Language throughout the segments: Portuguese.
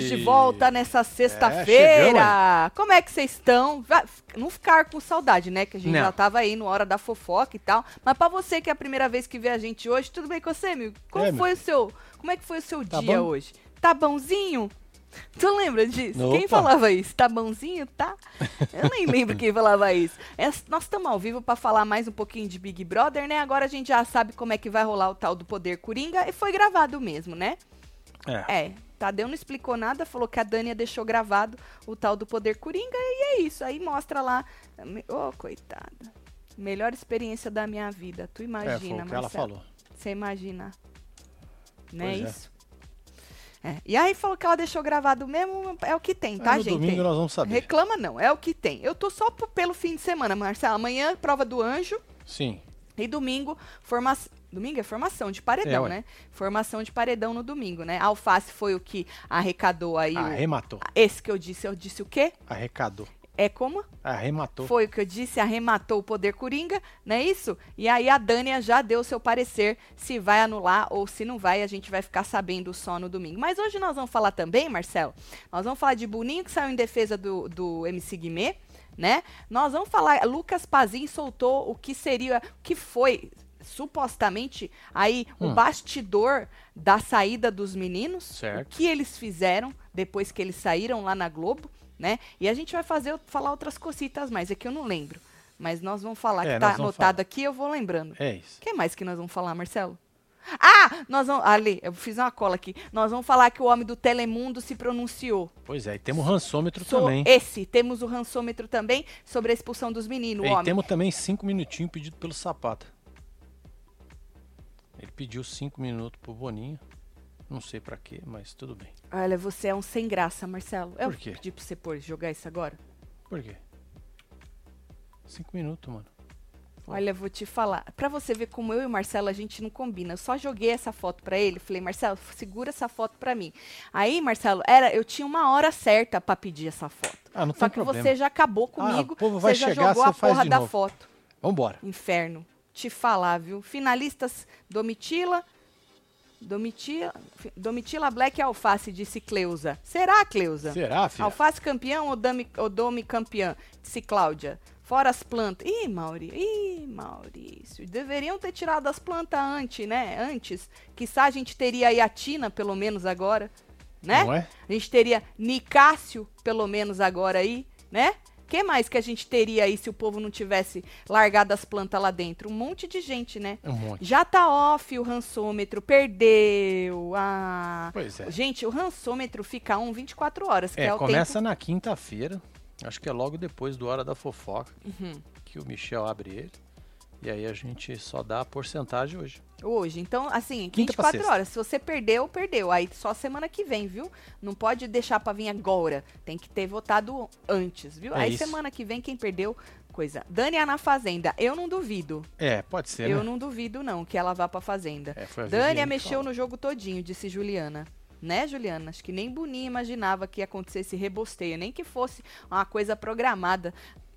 Nós de volta nessa sexta-feira. É, Como é que vocês estão? Não ficar com saudade, né? Que a gente não. já tava aí no hora da fofoca e tal. Mas para você que é a primeira vez que vê a gente hoje, tudo bem com você, amigo? Como é, foi meu. o seu, como é que foi o seu tá dia bom? hoje? Tá bonzinho? Tu lembra disso? Opa. Quem falava isso? Tá bonzinho? Tá? Eu nem lembro quem falava isso. É, nós estamos ao vivo para falar mais um pouquinho de Big Brother, né? Agora a gente já sabe como é que vai rolar o tal do Poder Coringa e foi gravado mesmo, né? É. é. Tadeu não explicou nada, falou que a Dania deixou gravado o tal do Poder Coringa e é isso. Aí mostra lá. Ô, oh, coitada. Melhor experiência da minha vida. Tu imagina, é, foi o que ela falou. Você imagina. Não é, é isso? É. E aí falou que ela deixou gravado mesmo, é o que tem, tá, no gente? domingo nós vamos saber. Reclama não, é o que tem. Eu tô só pelo fim de semana, Marcelo. Amanhã, prova do anjo. Sim. E domingo, formação. Domingo é formação de paredão, é, né? Formação de paredão no domingo, né? Alface foi o que arrecadou aí. Arrematou. O... Esse que eu disse, eu disse o quê? Arrecadou. É como? Arrematou. Foi o que eu disse, arrematou o poder coringa, não é isso? E aí a Dânia já deu seu parecer se vai anular ou se não vai, a gente vai ficar sabendo só no domingo. Mas hoje nós vamos falar também, Marcelo, nós vamos falar de Boninho que saiu em defesa do, do MC Guimê, né? Nós vamos falar, Lucas Pazin soltou o que seria, o que foi supostamente aí hum. o bastidor da saída dos meninos, certo. o que eles fizeram depois que eles saíram lá na Globo né? E a gente vai fazer falar outras cositas mais, é que eu não lembro. Mas nós vamos falar é, que tá anotado falar. aqui, eu vou lembrando. É isso. O que mais que nós vamos falar, Marcelo? Ah, nós vamos. Ali, eu fiz uma cola aqui. Nós vamos falar que o homem do Telemundo se pronunciou. Pois é, e temos o rançômetro so, também. Esse, temos o rançômetro também sobre a expulsão dos meninos. E temos também cinco minutinhos pedido pelo Sapata. Ele pediu cinco minutos pro Boninho. Não sei para quê, mas tudo bem. Olha, você é um sem graça, Marcelo. Eu Por quê? pedi pra você pôr, jogar isso agora. Por quê? Cinco minutos, mano. Olha, vou te falar. Pra você ver como eu e o Marcelo a gente não combina. Eu só joguei essa foto pra ele. Falei, Marcelo, segura essa foto pra mim. Aí, Marcelo, era, eu tinha uma hora certa pra pedir essa foto. Ah, não só tem que você já acabou comigo. Ah, o povo vai você já chegar, jogou você a porra da novo. foto. Vambora. Inferno. Te falar, viu? Finalistas Domitila, Domitila, Domitila Black Alface, disse Cleusa. Será, Cleusa? Será, filha? Alface campeão ou, Dami, ou Domi campeã? Disse Cláudia. Fora as plantas. Ih, Mauri, ih, Maurício. Deveriam ter tirado as plantas antes, né? Antes. Quizá a gente teria aí a Tina, pelo menos agora, né? Não é? A gente teria Nicásio, pelo menos agora aí, né? Que mais que a gente teria aí se o povo não tivesse largado as plantas lá dentro? Um monte de gente, né? Um monte. Já tá off o rançômetro, perdeu. Ah. Pois é. Gente, o rançômetro fica um 24 horas, que é, é o começa tempo... na quinta-feira. Acho que é logo depois do Hora da Fofoca uhum. que o Michel abre ele. E aí a gente só dá a porcentagem hoje. Hoje. Então, assim, Quinta 24 horas. Se você perdeu, perdeu. Aí só semana que vem, viu? Não pode deixar pra vir agora. Tem que ter votado antes, viu? É aí isso. semana que vem, quem perdeu, coisa. Dani na Fazenda. Eu não duvido. É, pode ser. Eu né? não duvido, não, que ela vá pra Fazenda. É, foi a Dani mexeu no jogo todinho, disse Juliana. Né, Juliana? Acho que nem Boninho imaginava que ia acontecer esse rebosteio, nem que fosse uma coisa programada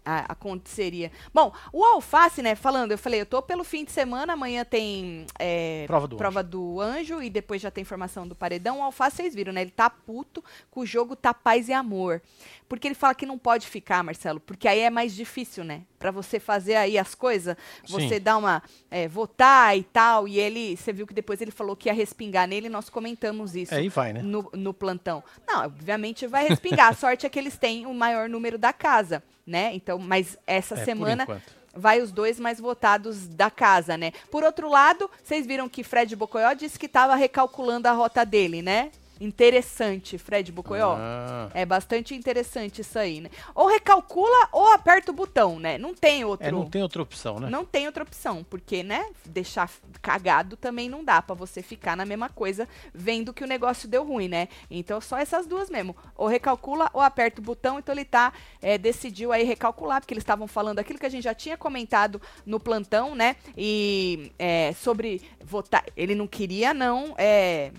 a, aconteceria. Bom, o alface, né, falando, eu falei, eu tô pelo fim de semana, amanhã tem é, prova, do, prova anjo. do anjo e depois já tem formação do paredão. O alface, vocês viram, né? Ele tá puto com o jogo tá paz e amor. Porque ele fala que não pode ficar, Marcelo, porque aí é mais difícil, né? Para você fazer aí as coisas, você dá uma. É, votar e tal. E ele, você viu que depois ele falou que ia respingar nele, nós comentamos isso. Aí vai, né? No, no plantão. Não, obviamente vai respingar. A sorte é que eles têm o maior número da casa, né? Então, mas essa É, semana vai os dois mais votados da casa, né? Por outro lado, vocês viram que Fred Bocoió disse que estava recalculando a rota dele, né? Interessante, Fred Bocoió. Ah, É bastante interessante isso aí, né? Ou recalcula ou aperta o botão, né? Não tem outro. é, não tem outra opção, né? Não tem outra opção, porque, né, deixar cagado também não dá pra você ficar na mesma coisa vendo que o negócio deu ruim, né? Então só essas duas mesmo. Ou recalcula ou aperta o botão, então ele tá, é, decidiu aí recalcular, porque eles estavam falando aquilo que a gente já tinha comentado no plantão, né? E é, sobre votar, ele não queria não, é,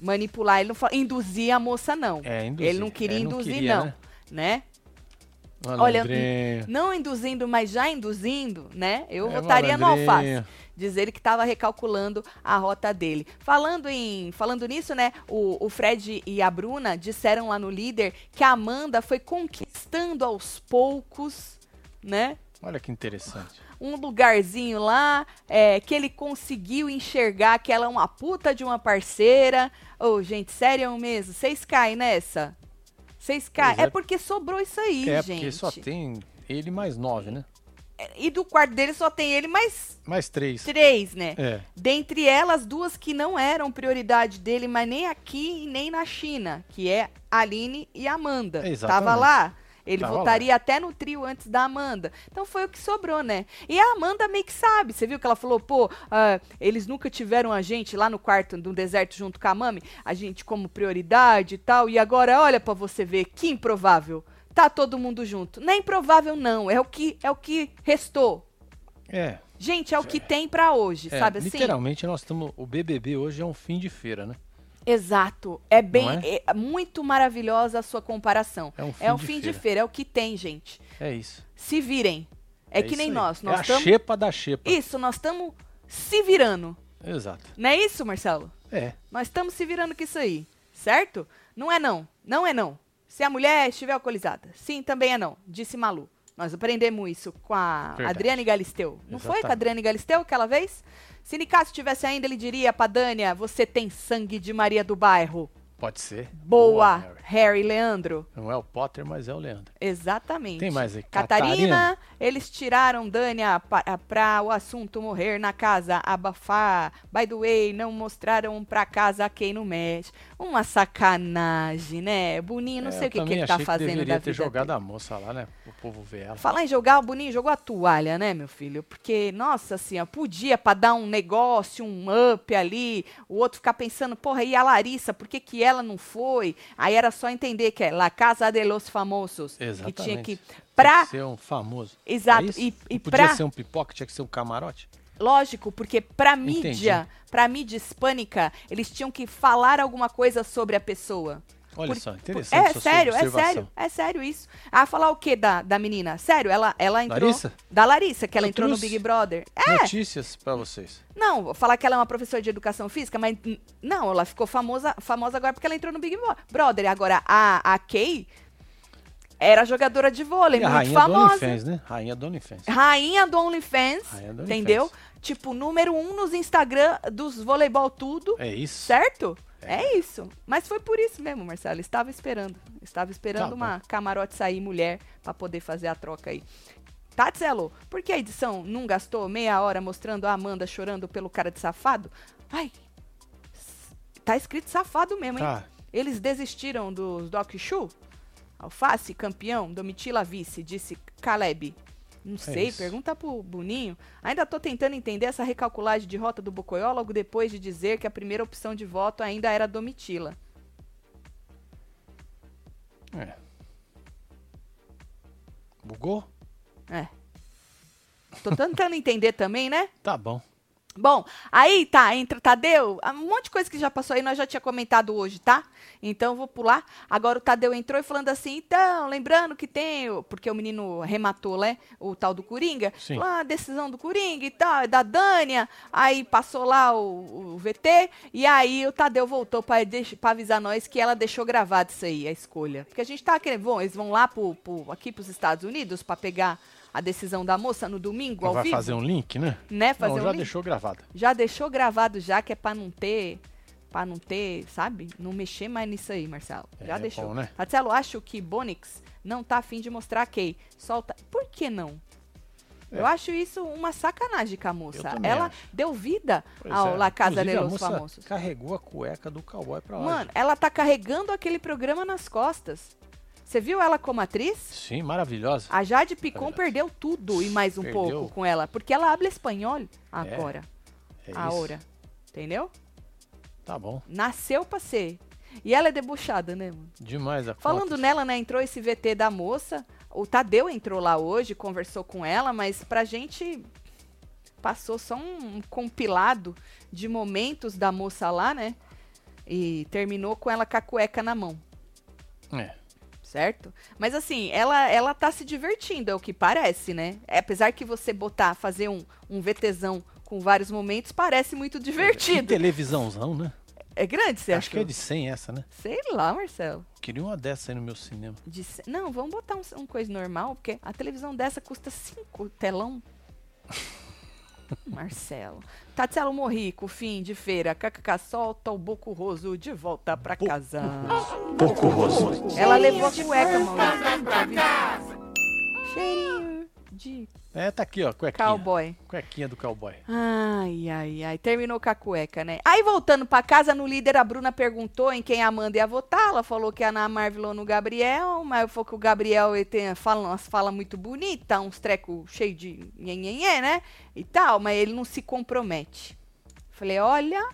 manipular, ele não fala, induzir a moça não. É, induzir. Ele não queria É, não induzir queria, não, né? né? Olha, não induzindo, mas já induzindo, né? Eu é votaria no Alface. Diz ele que estava recalculando a rota dele. Falando em, falando nisso, né? O, o Fred e a Bruna disseram lá no líder que a Amanda foi conquistando aos poucos, né? Olha que interessante. Um lugarzinho lá, é, que ele conseguiu enxergar que ela é uma puta de uma parceira. Ô, oh, gente, sério mesmo? Vocês caem nessa? Vocês caem. É, é, porque sobrou isso aí, é, gente. É porque só tem ele mais nove, né? É, e do quarto dele só tem ele mais. Mais três. Três, né? É. Dentre elas, duas que não eram prioridade dele, mas nem aqui e nem na China, que é a Aline e a Amanda. Exatamente. Tava lá. Ele Tava votaria lá. até no trio antes da Amanda. Então foi o que sobrou, né? E a Amanda meio que sabe. Você viu que ela falou, pô, uh, eles nunca tiveram a gente lá no quarto do deserto junto com a Mami, a gente como prioridade e tal. E agora, olha para você ver, que improvável. Tá todo mundo junto. Não é improvável, não. É o que, é o que restou. É. Gente, é o que é. tem para hoje, é, sabe assim? Literalmente, nós estamos. O BBB hoje é um fim de feira, né? Exato. É bem. É? é? muito maravilhosa a sua comparação. É um fim, é um de, fim feira. de, feira. É o que tem, gente. É isso. Se virem. É, é que nem nós. nós é tamo... a xepa da xepa. Isso, nós estamos se virando. Exato. Não é isso, Marcelo? É. Nós estamos se virando com isso aí. Certo? Não é não. Não é não. Se a mulher estiver alcoolizada. Sim, também é não. Disse Malu. Nós aprendemos isso com a Verdade. Adriane Galisteu. Não Exatamente. foi com a Adriane Galisteu aquela vez? Se Nicasso tivesse ainda, ele diria pra Dânia, você tem sangue de Maria do Bairro. Pode ser. Boa, Boa Harry. Harry. Leandro. Não é o Potter, mas é o Leandro. Exatamente. Tem mais aí. Catarina, Catarina. eles tiraram Dânia pra, o assunto morrer na casa, abafar. By the way, não mostraram pra casa quem não mexe. Uma sacanagem, né? Boninho, não é, sei o que, que ele tá fazendo que deveria da ter jogado dele. a moça lá, né? O povo ver ela. Falar em jogar, o Boninho jogou a toalha, né, meu filho? Porque, nossa senhora, podia pra dar um negócio, um up ali, o outro ficar pensando, porra, e a Larissa, por que que ela não foi. Aí era só entender que é La Casa de los Famosos. Exatamente. Que tinha que. Pra... Tinha que ser um famoso. Exato. É e, e podia pra... ser um pipoca, tinha que ser um camarote? Lógico, porque pra mídia, Entendi. pra mídia hispânica, eles tinham que falar alguma coisa sobre a pessoa. Olha por, só, interessante. É sério, é sério, é sério isso. Ah, falar o que da, da menina? Sério, ela, ela entrou. Larissa? Da Larissa, que ela Eu entrou no Big Brother. É. Notícias para vocês. Não, vou falar que ela é uma professora de educação física, mas não, ela ficou famosa, famosa agora porque ela entrou no Big Brother. Agora, a, a Kay era jogadora de vôlei, e muito rainha famosa. Do OnlyFans, né? Rainha do OnlyFans. Rainha do OnlyFans, Rainha do entendeu? Tipo, número um nos Instagram dos voleibol tudo. É isso. Certo? É. é isso. Mas foi por isso mesmo, Marcelo. Estava esperando. Estava esperando tá uma camarote sair mulher para poder fazer a troca aí. Tatselo, por que a edição não gastou meia hora mostrando a Amanda chorando pelo cara de safado? Ai, tá escrito safado mesmo, hein? Tá. Eles desistiram dos Doc Shoe? Alface, campeão, Domitila vice, disse Caleb. Não é sei, isso. pergunta pro Boninho. Ainda tô tentando entender essa recalculagem de rota do Bocoió logo depois de dizer que a primeira opção de voto ainda era Domitila. É. Bugou? É. Tô tentando entender também, né? Tá bom. Bom, aí tá, entra Tadeu, um monte de coisa que já passou aí, nós já tinha comentado hoje, tá? Então vou pular. Agora o Tadeu entrou e falando assim, então, lembrando que tem, porque o menino rematou, né, o tal do Coringa, Sim. lá a decisão do Coringa e tal, da Dânia, aí passou lá o, o VT, e aí o Tadeu voltou para avisar nós que ela deixou gravado isso aí, a escolha. Porque a gente tá querendo, bom, eles vão lá pro, pro, aqui pros Estados Unidos para pegar a decisão da moça no domingo ao vai vivo. Vai fazer um link, né? Né? Fazer não, um já link. deixou gravado. Já deixou gravado já, que é para não ter para não ter, sabe? Não mexer mais nisso aí, Marcelo. Já é, deixou. Bom, né? Marcelo, acho que Bonix não tá afim de mostrar a Kay. Solta. Por que não? É. Eu acho isso uma sacanagem com a moça. Ela acho. deu vida pois ao é. La Casa de los Famosos. carregou a cueca do cowboy pra lá. Mano, ela tá carregando aquele programa nas costas. Você viu ela como atriz? Sim, maravilhosa. A Jade Picon perdeu tudo e mais um perdeu. pouco com ela, porque ela habla espanhol agora. É, é agora. Entendeu? Tá bom. Nasceu pra ser. E ela é debuxada, né, mano? Demais a Falando nela, né, entrou esse VT da moça. O Tadeu entrou lá hoje, conversou com ela, mas pra gente passou só um compilado de momentos da moça lá, né? E terminou com ela com a cueca na mão. É. certo? Mas assim, ela ela tá se divertindo, é o que parece, né? É, apesar que você botar, fazer um, um VTzão com vários momentos, parece muito divertido. Que televisãozão, né? É grande, você Acho acha? que é de 100 essa, né? Sei lá, Marcelo. Queria uma dessa aí no meu cinema. De Não, vamos botar um, um coisa normal, porque a televisão dessa custa 5 telão. Marcelo. Tatselo Morrico, fim de feira. KKK solta o Boco Roso de volta pra casa. Pouco rosto. Ela levou a cueca, vendo? Cheirinho de É, tá aqui, ó, cuequinha. cowboy. Cuequinha do cowboy. Ai, ai, ai. Terminou com a cueca, né? Aí, voltando pra casa, no líder, a Bruna perguntou em quem a Amanda ia votar. Ela falou que a Ana Marvel no Gabriel, mas falou que o Gabriel ele tem, fala umas falas muito bonitas, uns trecos cheios de nhenhenhé, né? E tal, mas ele não se compromete. Falei, olha,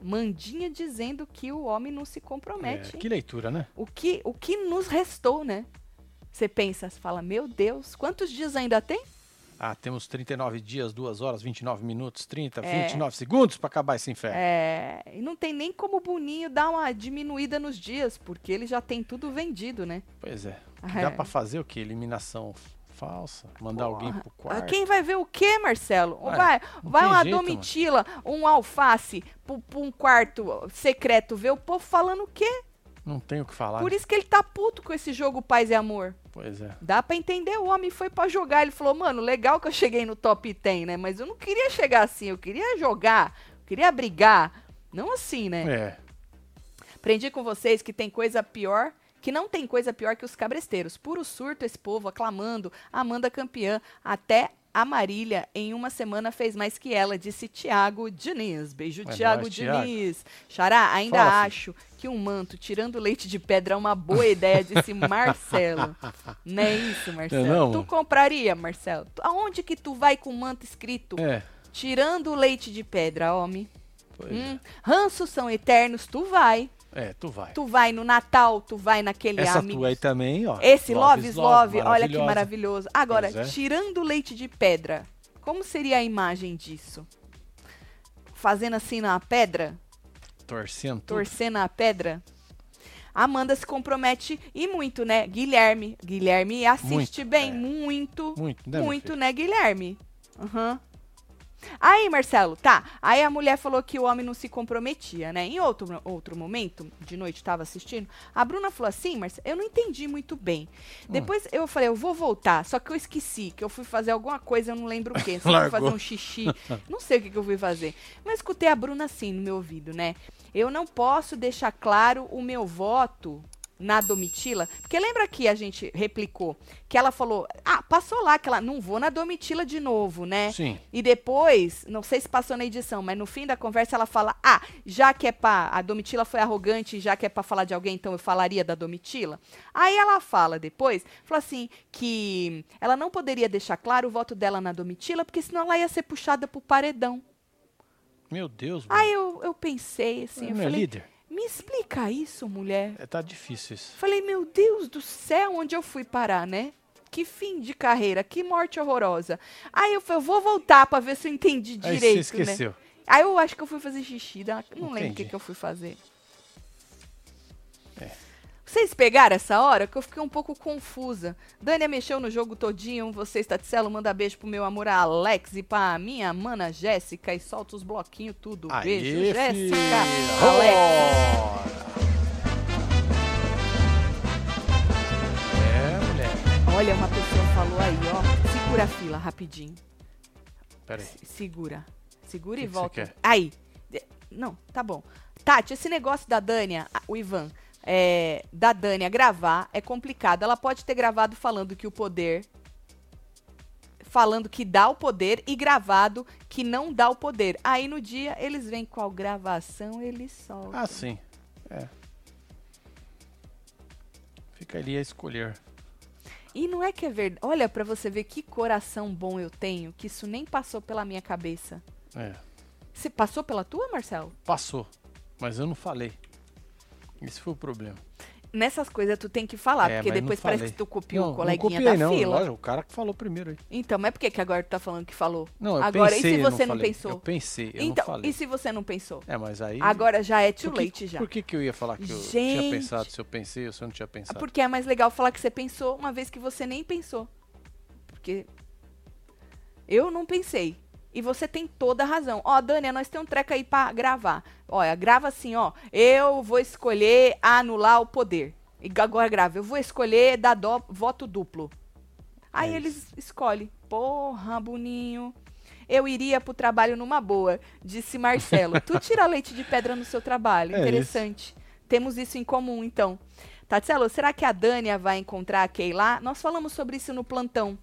Mandinha dizendo que o homem não se É, compromete. hein? que leitura, né? O, que, o que nos restou, né? Você pensa, você fala, meu Deus, quantos dias ainda tem? Ah, temos 39 dias, 2 horas, 29 minutos, 30, É. 29 segundos pra acabar esse inferno. É, e não tem nem como o Boninho dar uma diminuída nos dias, porque ele já tem tudo vendido, né? Pois é. É. Dá pra fazer o quê? Eliminação falsa? Mandar alguém pro Ah, quarto? Quem vai ver o quê, Marcelo? Ué, vai vai uma jeito, domitila, um alface, pra um quarto secreto ver o povo falando o quê? Não tem o que falar. Por né? isso que ele tá puto com esse jogo Paz e Amor. Pois é. Dá pra entender, o homem foi pra jogar. Ele falou, mano, legal que eu cheguei no top 10, né? Mas eu não queria chegar assim, eu queria jogar, eu queria brigar. Não assim, né? É. Aprendi com vocês que tem coisa pior, que não tem coisa pior que os cabresteiros. Puro surto esse povo aclamando Amanda campeã. Até a Marília, em uma semana, fez mais que ela, disse Tiago Diniz. Beijo, É Tiago. Diniz. Xará, ainda Fala, acho que um manto tirando leite de pedra é uma boa ideia, disse Marcelo. Não é isso, Marcelo? não, tu mano. compraria, Marcelo? Tu- Aonde que tu vai com manto escrito É. tirando leite de pedra, homem? Hum, ranços são eternos, tu vai. É. Tu vai. Tu vai no Natal, tu vai naquele Essa amigo. tua aí também, ó. Esse Love is Love, olha que maravilhoso. Agora, é. tirando o leite de pedra, como seria a imagem disso? Fazendo assim na pedra, Torcendo tudo. torcendo a pedra. Amanda se compromete e muito, né? Guilherme. Guilherme assiste Muito, bem, é. muito. Muito, né, Muito, né, Guilherme? Aham. Aí, Marcelo, tá. Aí a mulher falou que o homem não se comprometia, né? Em outro, outro momento, de noite, tava assistindo, a Bruna falou assim, Marcelo, eu não entendi muito bem. Hum. Depois eu falei, eu vou voltar, só que eu esqueci, que eu fui fazer alguma coisa, eu não lembro o quê. Eu fui fazer um xixi, não sei o que, que eu fui fazer. Mas escutei a Bruna assim no meu ouvido, né? Eu não posso deixar claro o meu voto na Domitila, porque lembra que a gente replicou que ela falou, ah, passou lá que ela não vou na Domitila de novo, né? Sim. E depois, não sei se passou na edição, mas no fim da conversa ela fala: "Ah, já que é pra a Domitila foi arrogante, já que é pra falar de alguém, então eu falaria da Domitila". Aí ela fala depois, fala assim que ela não poderia deixar claro o voto dela na Domitila, porque senão ela ia ser puxada pro paredão. Meu Deus, mano. Aí eu, eu pensei assim, eu Não é falei: líder? "Me explica isso, mulher". É, tá difícil isso. Falei: "Meu Deus do céu, onde eu fui parar, né?" Que fim de carreira, que morte horrorosa. Aí eu falei, eu vou voltar pra ver se eu entendi Aí direito, você né? esqueceu. Aí eu acho que eu fui fazer xixi, né? não lembro o que, Entendi. que eu fui fazer. Vocês pegaram essa hora que eu fiquei um pouco confusa. Dânia mexeu no jogo todinho. Você, Taticelo, manda beijo pro meu amor Alex e pra minha mana Jéssica e solta os bloquinhos tudo. Aê, beijo, Jéssica. Alex. É, mulher. Olha, uma pessoa falou aí, ó. Segura a fila rapidinho. Pera aí. Se- Segura. Segura Que e que volta. Aí. Não, tá bom. Tati, esse negócio da Dânia, o Ivan, é, da Dânia gravar é complicado. Ela pode ter gravado falando que o poder. Falando que dá o poder e gravado que não dá o poder. Aí no dia eles vêm qual gravação eles soltam. Ah, sim. É. Fica ali a escolher. E não é que é verdade. Olha pra você ver que coração bom eu tenho, que isso nem passou pela minha cabeça. É. Você passou pela tua, Marcelo? Passou. Mas eu não falei. Esse foi o problema. nessas coisas tu tem que falar, É, porque não depois parece que tu copiou não, o coleguinha não copiei, da não, fila. lógico, o cara que falou primeiro aí. Então, mas por que, que agora tu tá falando que falou? Não, eu Agora, pensei, e se eu você não, falei. pensou? Eu pensei, eu então, não falei. e se você não pensou? É, mas aí... Agora já é too que, late já. Por que, que eu ia falar que eu Gente. tinha pensado se eu pensei ou se eu não tinha pensado? Porque é mais legal falar que você pensou uma vez que você nem pensou. Porque eu não pensei. E você tem toda a razão. Ó, Dânia, nós temos um treco aí pra gravar. Olha, grava assim, ó. Eu vou escolher anular o poder. E agora grava. Eu vou escolher dar voto duplo. Aí É eles escolhem. Porra, Boninho. Eu iria pro trabalho numa boa, disse Marcelo. tu tira leite de pedra no seu trabalho. É Interessante. Temos isso em comum, então. Tatselo, será que a Dânia vai encontrar a Kay lá? Nós falamos sobre isso no plantão.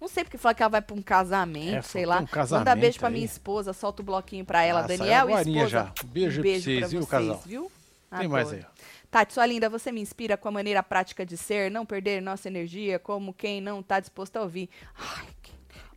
Não sei porque falar que ela vai pra um casamento, É, sei lá. um casamento Manda beijo pra aí. minha esposa, solta o bloquinho pra ela, Ah, Daniel e esposa. já. Beijo um pra beijo vocês, pra viu, vocês, casal? viu? Tem mais aí. Tati, sua linda, você me inspira com a maneira prática de ser, não perder nossa energia, como quem não tá disposto a ouvir. Ai,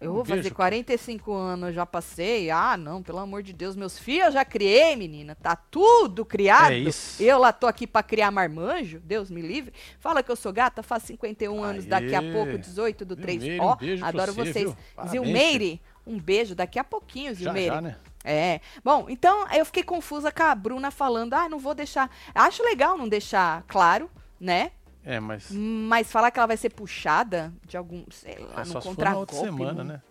eu vou fazer beijo, 45 anos, já passei. Ah, não, pelo amor de Deus, meus filhos eu já criei, menina. Tá tudo criado. É isso. Eu lá tô aqui pra criar marmanjo, Deus me livre. Fala que eu sou gata, faz 51 anos, daqui a Aê. pouco, 18 do 3. Zilmeire, Ó, um adoro você, vocês. viu? Zilmeire, um beijo daqui a pouquinho, Já, Zilmeire. já, né? É. Bom, então eu fiquei confusa com a Bruna falando, ah, não vou deixar. Acho legal não deixar claro, né? É, mas Mas falar que ela vai ser puxada de algum, sei lá, é no só se for na contragolpe. outra semana, não- né?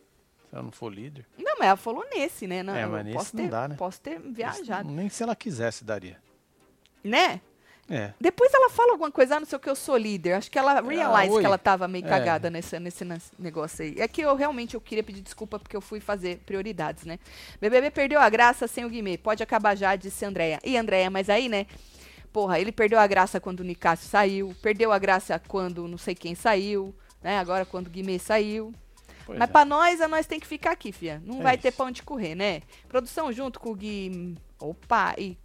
Se ela não for líder. Não, mas ela falou nesse, né? Não, É, mas nesse posso não ter, dá, né? Posso ter viajado, Nem se ela quisesse daria. né? É. Depois ela fala alguma coisa, ah, não sei o que, eu sou líder. Acho que ela realize oi. que ela tava meio É. cagada nesse, nesse nas- negócio aí. É que eu realmente eu queria pedir desculpa porque eu fui fazer prioridades, né? BBB perdeu a graça sem o Guimê. Pode acabar já, disse Andréia. E Andréia, mas aí, né? Porra, ele perdeu a graça quando o Nicásio saiu, perdeu a graça quando não sei quem saiu, né? Agora quando o Guimê saiu. Pois Mas é. pra nós, a nós tem que ficar aqui, fia. Não É vai ter isso. pra onde correr, né? Produção junto com o Gui. Opa, e.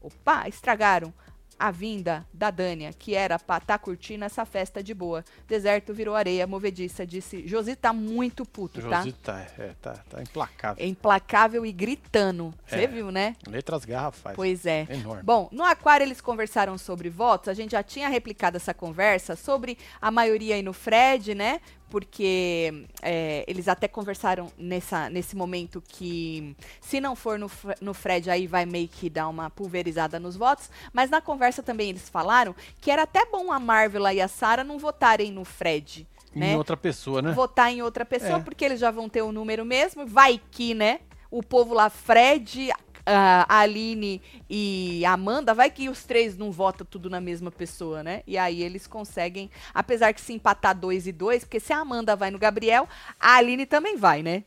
Opa, estragaram a vinda da Dânia, que era pra estar curtindo essa festa de boa. Deserto virou areia movediça, disse. Josi tá muito puto, tá? Josi tá, é, tá, tá implacável. É implacável e gritando. Você É. viu, né? Letras garrafais. Pois é. Enorme. Bom, no Aquário eles conversaram sobre votos. A gente já tinha replicado essa conversa sobre a maioria aí no Fred, né? Porque é, eles até conversaram nessa, nesse momento que se não for no, no Fred, aí vai meio que dar uma pulverizada nos votos. Mas na conversa também eles falaram que era até bom a Marvel e a Sarah não votarem no Fred. em Né? outra pessoa, né? votar em outra pessoa, É. porque eles já vão ter o número mesmo. Vai que, né? O povo lá, Fred, a Aline e a Amanda, vai que os três não votam tudo na mesma pessoa, né? E aí eles conseguem, apesar que se empatar dois e dois, porque se a Amanda vai no Gabriel, a Aline também vai, né?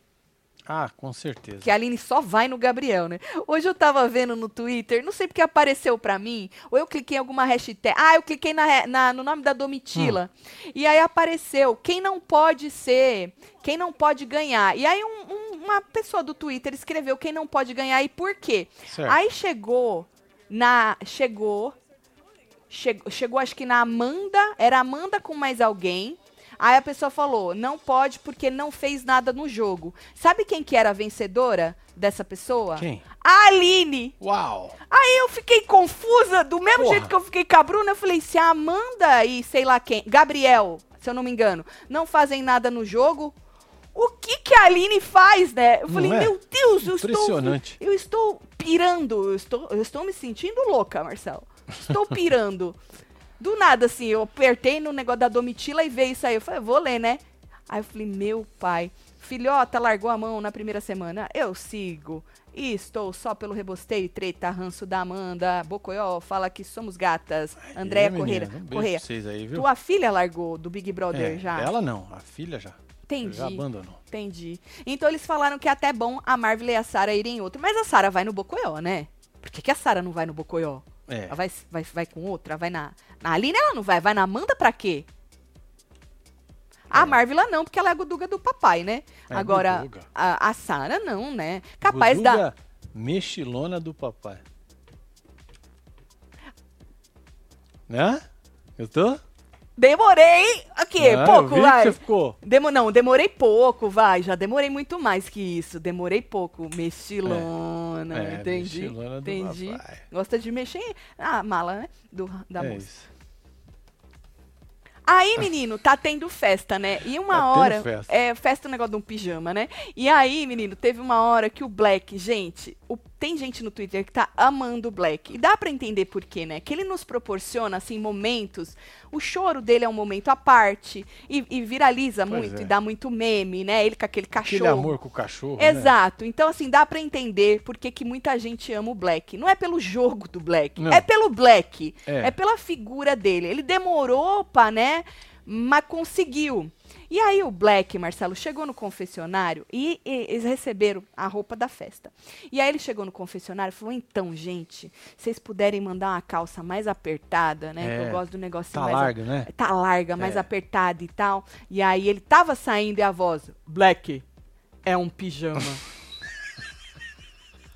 Ah, com certeza. Que a Aline só vai no Gabriel, né? Hoje eu tava vendo no Twitter, não sei porque apareceu pra mim, ou eu cliquei em alguma hashtag. Ah, eu cliquei na, na- no nome da Domitila. E aí apareceu quem não pode ser, quem não pode ganhar. E aí um- um- uma pessoa do Twitter escreveu quem não pode ganhar e por quê. Certo. Aí chegou na. Chegou. Chegou, chegou, acho que na Amanda. Era Amanda com mais alguém. Aí a pessoa falou: não pode porque não fez nada no jogo. Sabe quem que era a vencedora dessa pessoa? Quem? A Aline. Uau! Aí eu fiquei confusa, do mesmo Porra. jeito que eu fiquei com a Bruna, eu falei, se a Amanda e sei lá quem, Gabriel, se eu não me engano, não fazem nada no jogo, o que que a Aline faz, né? Eu Não falei, é? meu Deus, eu estou, eu estou pirando, eu estou, eu estou me sentindo louca, Marcelo. Estou pirando. Do nada, assim, eu apertei no negócio da Domitila e veio isso aí. Eu falei, vou ler, né? Aí eu falei, meu pai, filhota largou a mão na primeira semana. Eu sigo. E estou só pelo rebosteio, treta, ranço da Amanda, Bocoió, fala que somos gatas. Andréia menina, Correia. Um Correia. pra vocês aí, viu? Tua filha largou do Big Brother É, já? Ela não, a filha já. Entendi. Já abandonou. Entendi. Então eles falaram que é até bom a Marvel e a Sarah irem em outro. Mas a Sarah vai no Bocoió, né? Por que, que a Sarah não vai no Bocoió? É. Ela vai, vai, vai com outra? Vai na. Na Aline ela não vai. Vai na Amanda pra quê? A É. Marvila não, porque ela é a guduga do papai, né? É, Agora, guduga. a, a Sarah não, né? Capaz da. Guduga Mexilona do papai. Né? Eu tô? Demorei! quê? Não, eu pouco, vai. você ficou. Demo, não, demorei pouco, vai. Já demorei muito mais que isso. Demorei pouco. Mexilona, É, entendi. mexilona do entendi. papai. Gosta de mexer em- ah, mala, né? Do, da é moça. isso. Aí, menino, tá tendo festa, né? E uma Tá hora. festa. É, festa é um negócio de um pijama, né? E aí, menino, teve uma hora que o Black, gente, o- tem gente no Twitter que tá amando o Black. E dá pra entender por quê, né? Que ele nos proporciona, assim, momentos. O choro dele é um momento à parte. E, e viraliza Pois muito, é. e dá muito meme, né? Ele com aquele cachorro. Aquele amor com o cachorro. né? Exato. Então, assim, dá pra entender por que que muita gente ama o Black. Não é pelo jogo do Black, Não. é pelo Black. É. É. pela figura dele. Ele demorou, pá, né? Mas conseguiu. E aí o Black, Marcelo, chegou no confessionário e, e eles receberam a roupa da festa. E aí ele chegou no confessionário e falou: então, gente, vocês puderem mandar uma calça mais apertada, né? É. eu gosto do negocinho Tá mais a- larga, né? tá larga, mais É. apertada e tal. E aí ele tava saindo e a voz, Black, é um pijama.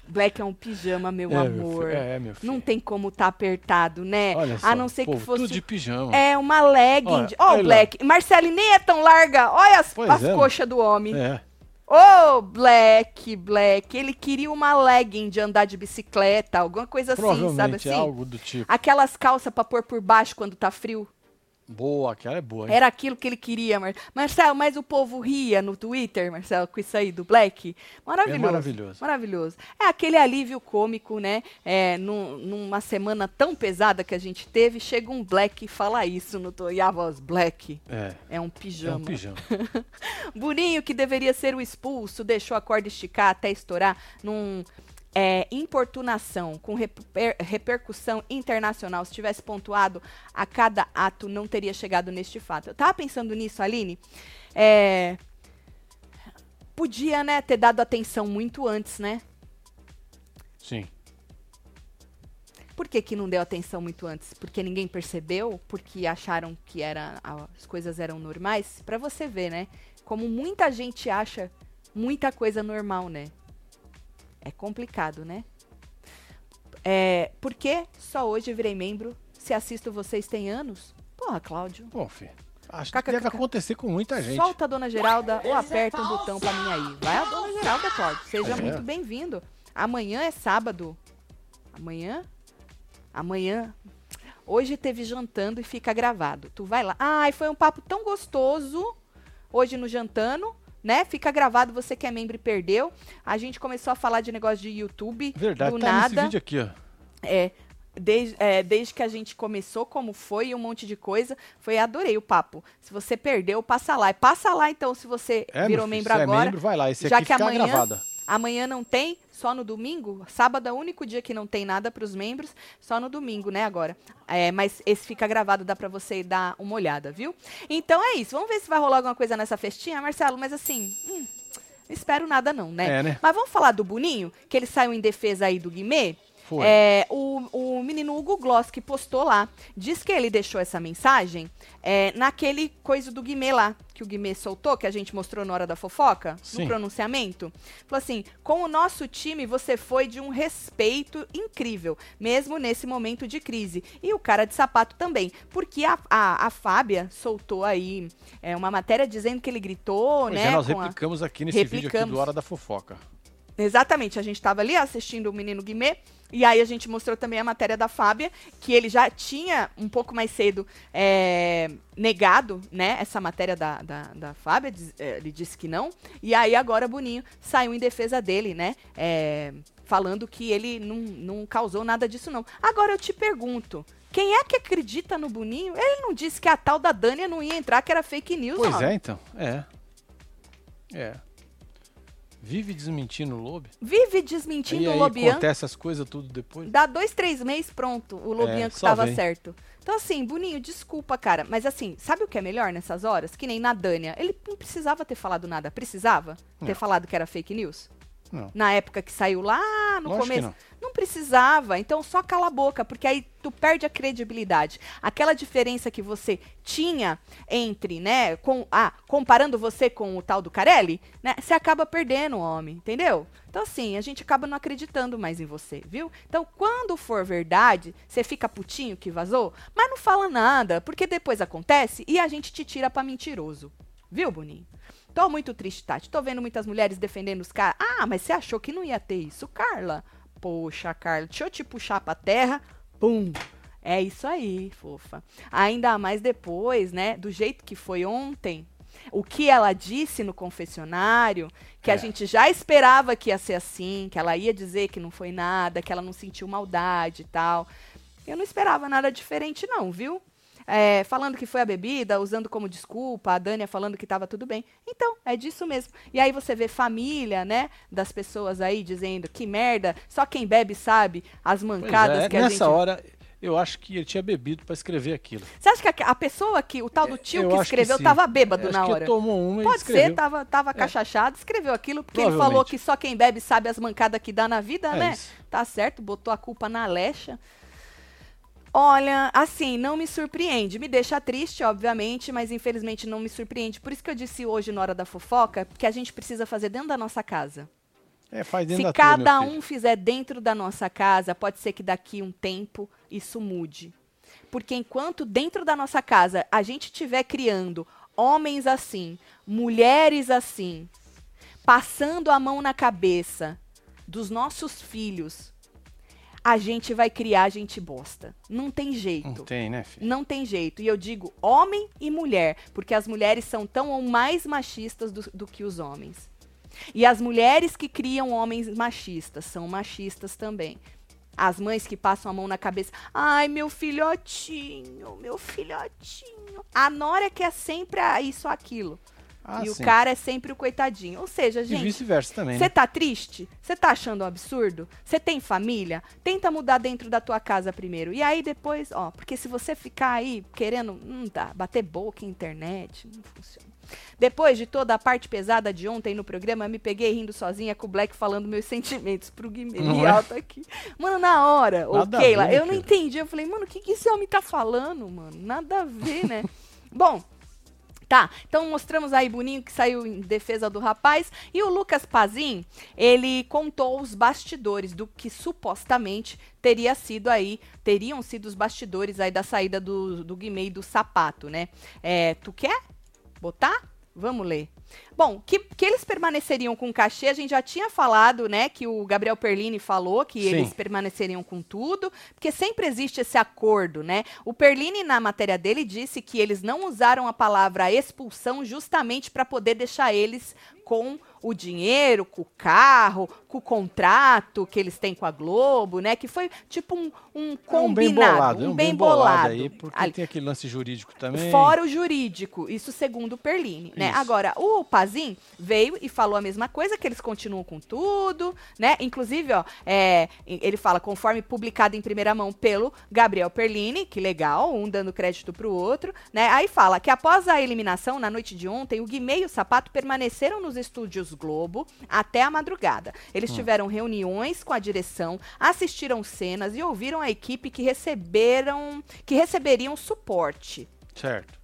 Black é um pijama, meu É, meu amor. filho, é, meu filho. Não tem como tá apertado, né? Olha só, a não ser que fosse. Tudo de pijama. É uma legging. Ó, olha o lá. Black. Marcele nem é tão larga. Olha as, Pois as é, coxas do homem. É. Ô, Black, Black. Ele queria uma legging de andar de bicicleta, alguma coisa assim, sabe Provavelmente assim? é algo do tipo. Aquelas calças pra pôr por baixo quando tá frio. Boa, aquela é boa, hein? Era aquilo que ele queria, Mar... Marcelo, mas o povo ria no Twitter, Marcelo, com isso aí do Black. Maravilhoso. É maravilhoso. Maravilhoso. É aquele alívio cômico, né? É, num- numa semana tão pesada que a gente teve, chega um Black e fala isso no to- E a voz, Black, É. é um É pijama. um pijama. Boninho, que deveria ser o expulso, deixou a corda esticar até estourar num é, importunação com reper- repercussão internacional. Se tivesse pontuado a cada ato, não teria chegado neste fato. Eu tava pensando nisso, Aline. É, podia, né, ter dado atenção muito antes, né? Sim. Por que, que não deu atenção muito antes? Porque ninguém percebeu? Porque acharam que era, as coisas eram normais? Pra você ver, né? Como muita gente acha muita coisa normal, né? É complicado, né? É, por que só hoje virei membro? Se assisto vocês tem anos? Porra, Cláudio. Bom, filho. Acho que deve acontecer com muita gente. Solta a dona Geralda ou aperta um botão pra mim aí. Vai a dona Geralda, Cláudio. Seja É. muito bem-vindo. Amanhã é sábado. Amanhã? Amanhã. Hoje teve jantando e fica gravado. Tu vai lá. Ai, foi um papo tão gostoso hoje no jantando, né? Fica gravado, você que é membro e perdeu. A gente começou a falar de negócio de YouTube Verdade, do tá nesse nada. vídeo aqui, ó. É, desde, é, desde que a gente começou, como foi, um monte de coisa. Foi, adorei o papo. Se você perdeu, passa lá. E passa lá, então, se você É, virou filho, membro se agora. é membro, vai lá. Esse já aqui que fica amanhã- gravado. Amanhã não tem, só no domingo. Sábado é o único dia que não tem nada para os membros, só no domingo, né, agora. É, mas esse fica gravado, dá para você dar uma olhada, viu? Então é isso. Vamos ver se vai rolar alguma coisa nessa festinha, Marcelo, mas assim, hum, não espero nada não, né? É, né? Mas vamos falar do Boninho, que ele saiu em defesa aí do Guimê? Foi. É, o, o menino Hugo Gloss que postou lá, diz que ele deixou essa mensagem é, naquele coisa do Guimê lá, que o Guimê soltou, que a gente mostrou na hora da fofoca, Sim. no pronunciamento. Falou assim: com o nosso time você foi de um respeito incrível, mesmo nesse momento de crise. E o cara de sapato também, porque a, a, a Fábia soltou aí é, uma matéria dizendo que ele gritou, Pois né? é, nós com a- replicamos aqui nesse vídeo aqui Replicamos. do Hora da Fofoca. Exatamente, a gente estava ali assistindo o menino Guimê, e aí a gente mostrou também a matéria da Fábia, que ele já tinha um pouco mais cedo é, negado, né, essa matéria da, da, da Fábia, diz- é, ele disse que não, e aí agora Boninho saiu em defesa dele, né, é, falando que ele não, não causou nada disso não. Agora eu te pergunto, quem é que acredita no Boninho? Ele não disse que a tal da Dânia não ia entrar, que era fake news, Pois ó. é, então. É. É. Vive desmentindo o Lobe. Vive E desmentindo aí o Lobian. acontece as coisas tudo depois. Dá dois, três meses, pronto, o Lobianco É, só tava vem. certo. Então, assim, Boninho, desculpa, cara. Mas assim, sabe o que é melhor nessas horas? Que nem na Dânia. Ele não precisava ter falado nada. Precisava ter Não. falado que era fake news? Não. Na época que saiu lá no Lógico começo. Não. não. precisava. Então só cala a boca, porque aí tu perde a credibilidade. Aquela diferença que você tinha entre, né, com ah, comparando você com o tal do Carelli, né, você acaba perdendo o homem, entendeu? Então assim, a gente acaba não acreditando mais em você, viu? Então quando for verdade, você fica putinho que vazou, mas não fala nada, porque depois acontece e a gente te tira para mentiroso. Viu, Boninho? Tô muito triste, Tati. Tô vendo muitas mulheres defendendo os caras. Ah, mas você achou que não ia ter isso, Carla? Poxa, Carla, deixa eu te puxar pra terra. Pum! É isso aí, fofa. Ainda mais depois, né? Do jeito que foi ontem. O que ela disse no confessionário, que é. a gente já esperava que ia ser assim, que ela ia dizer que não foi nada, que ela não sentiu maldade e tal. Eu não esperava nada diferente, não, viu? É, falando que foi a bebida, usando como desculpa, a Dânia falando que estava tudo bem. Então, é disso mesmo. E aí você vê família, né, das pessoas aí dizendo que merda, só quem bebe sabe as mancadas é, que a gente... Nessa hora, eu acho que ele tinha bebido para escrever aquilo. Você acha que a, pessoa que, o tal do tio eu que escreveu, que tava bêbado eu na hora? tomou uma Pode ser, tava, tava é. cachachado, escreveu aquilo, porque ele falou que só quem bebe sabe as mancadas que dá na vida, é né? Isso. Tá certo, botou a culpa na Alexa. Olha, assim, não me surpreende. Me deixa triste, obviamente, mas infelizmente não me surpreende. Por isso que eu disse hoje, na hora da fofoca, que a gente precisa fazer dentro da nossa casa. É, faz dentro Se da cada tua, um fizer dentro da nossa casa, pode ser que daqui um tempo isso mude. Porque enquanto dentro da nossa casa a gente estiver criando homens assim, mulheres assim, passando a mão na cabeça dos nossos filhos, a gente vai criar gente bosta. Não tem jeito. Não tem, né, filho? Não tem jeito. E eu digo homem e mulher, porque as mulheres são tão ou mais machistas do, do que os homens. E as mulheres que criam homens machistas são machistas também. As mães que passam a mão na cabeça. Ai, meu filhotinho, meu filhotinho. A Nora quer sempre isso aquilo. Ah, e sim. o cara é sempre o coitadinho. Ou seja, gente. E vice-versa também. Você né? tá triste? Você tá achando um absurdo? Você tem família? Tenta mudar dentro da tua casa primeiro. E aí depois, ó, porque se você ficar aí querendo, não dá, bater boca em internet, não funciona. Depois de toda a parte pesada de ontem no programa, me peguei rindo sozinha com o Black falando meus sentimentos pro Guimê é? alto aqui. Mano, na hora, Nada ok, lá, eu não entendi. Eu falei, mano, o que, que esse homem tá falando, mano? Nada a ver, né? Bom, Tá, então mostramos aí Boninho que saiu em defesa do rapaz. E o Lucas Pazin, ele contou os bastidores do que supostamente teria sido aí, teriam sido os bastidores aí da saída do, do Guimê do sapato, né? É, tu quer botar? Vamos ler. Bom, que, que eles permaneceriam com cachê, a gente já tinha falado, né? Que o Gabriel Perlini falou que Sim. eles permaneceriam com tudo, porque sempre existe esse acordo, né? O Perlini, na matéria dele, disse que eles não usaram a palavra expulsão justamente para poder deixar eles com o dinheiro, com o carro, com o contrato que eles têm com a Globo, né? Que foi tipo um, um combinado, é um bem bolado. Um bem, bolado. aí, porque Ali. tem aquele lance jurídico também. Fora o jurídico, isso segundo o Perline, né? Agora, o Pazin veio e falou a mesma coisa, que eles continuam com tudo, né? Inclusive, ó, é, ele fala, conforme publicado em primeira mão pelo Gabriel Perline, que legal, um dando crédito pro outro, né? Aí fala que após a eliminação, na noite de ontem, o Guimê e o Sapato permaneceram nos estúdios Globo até a madrugada. Eles hum. tiveram reuniões com a direção, assistiram cenas e ouviram a equipe que receberam que receberiam suporte. Certo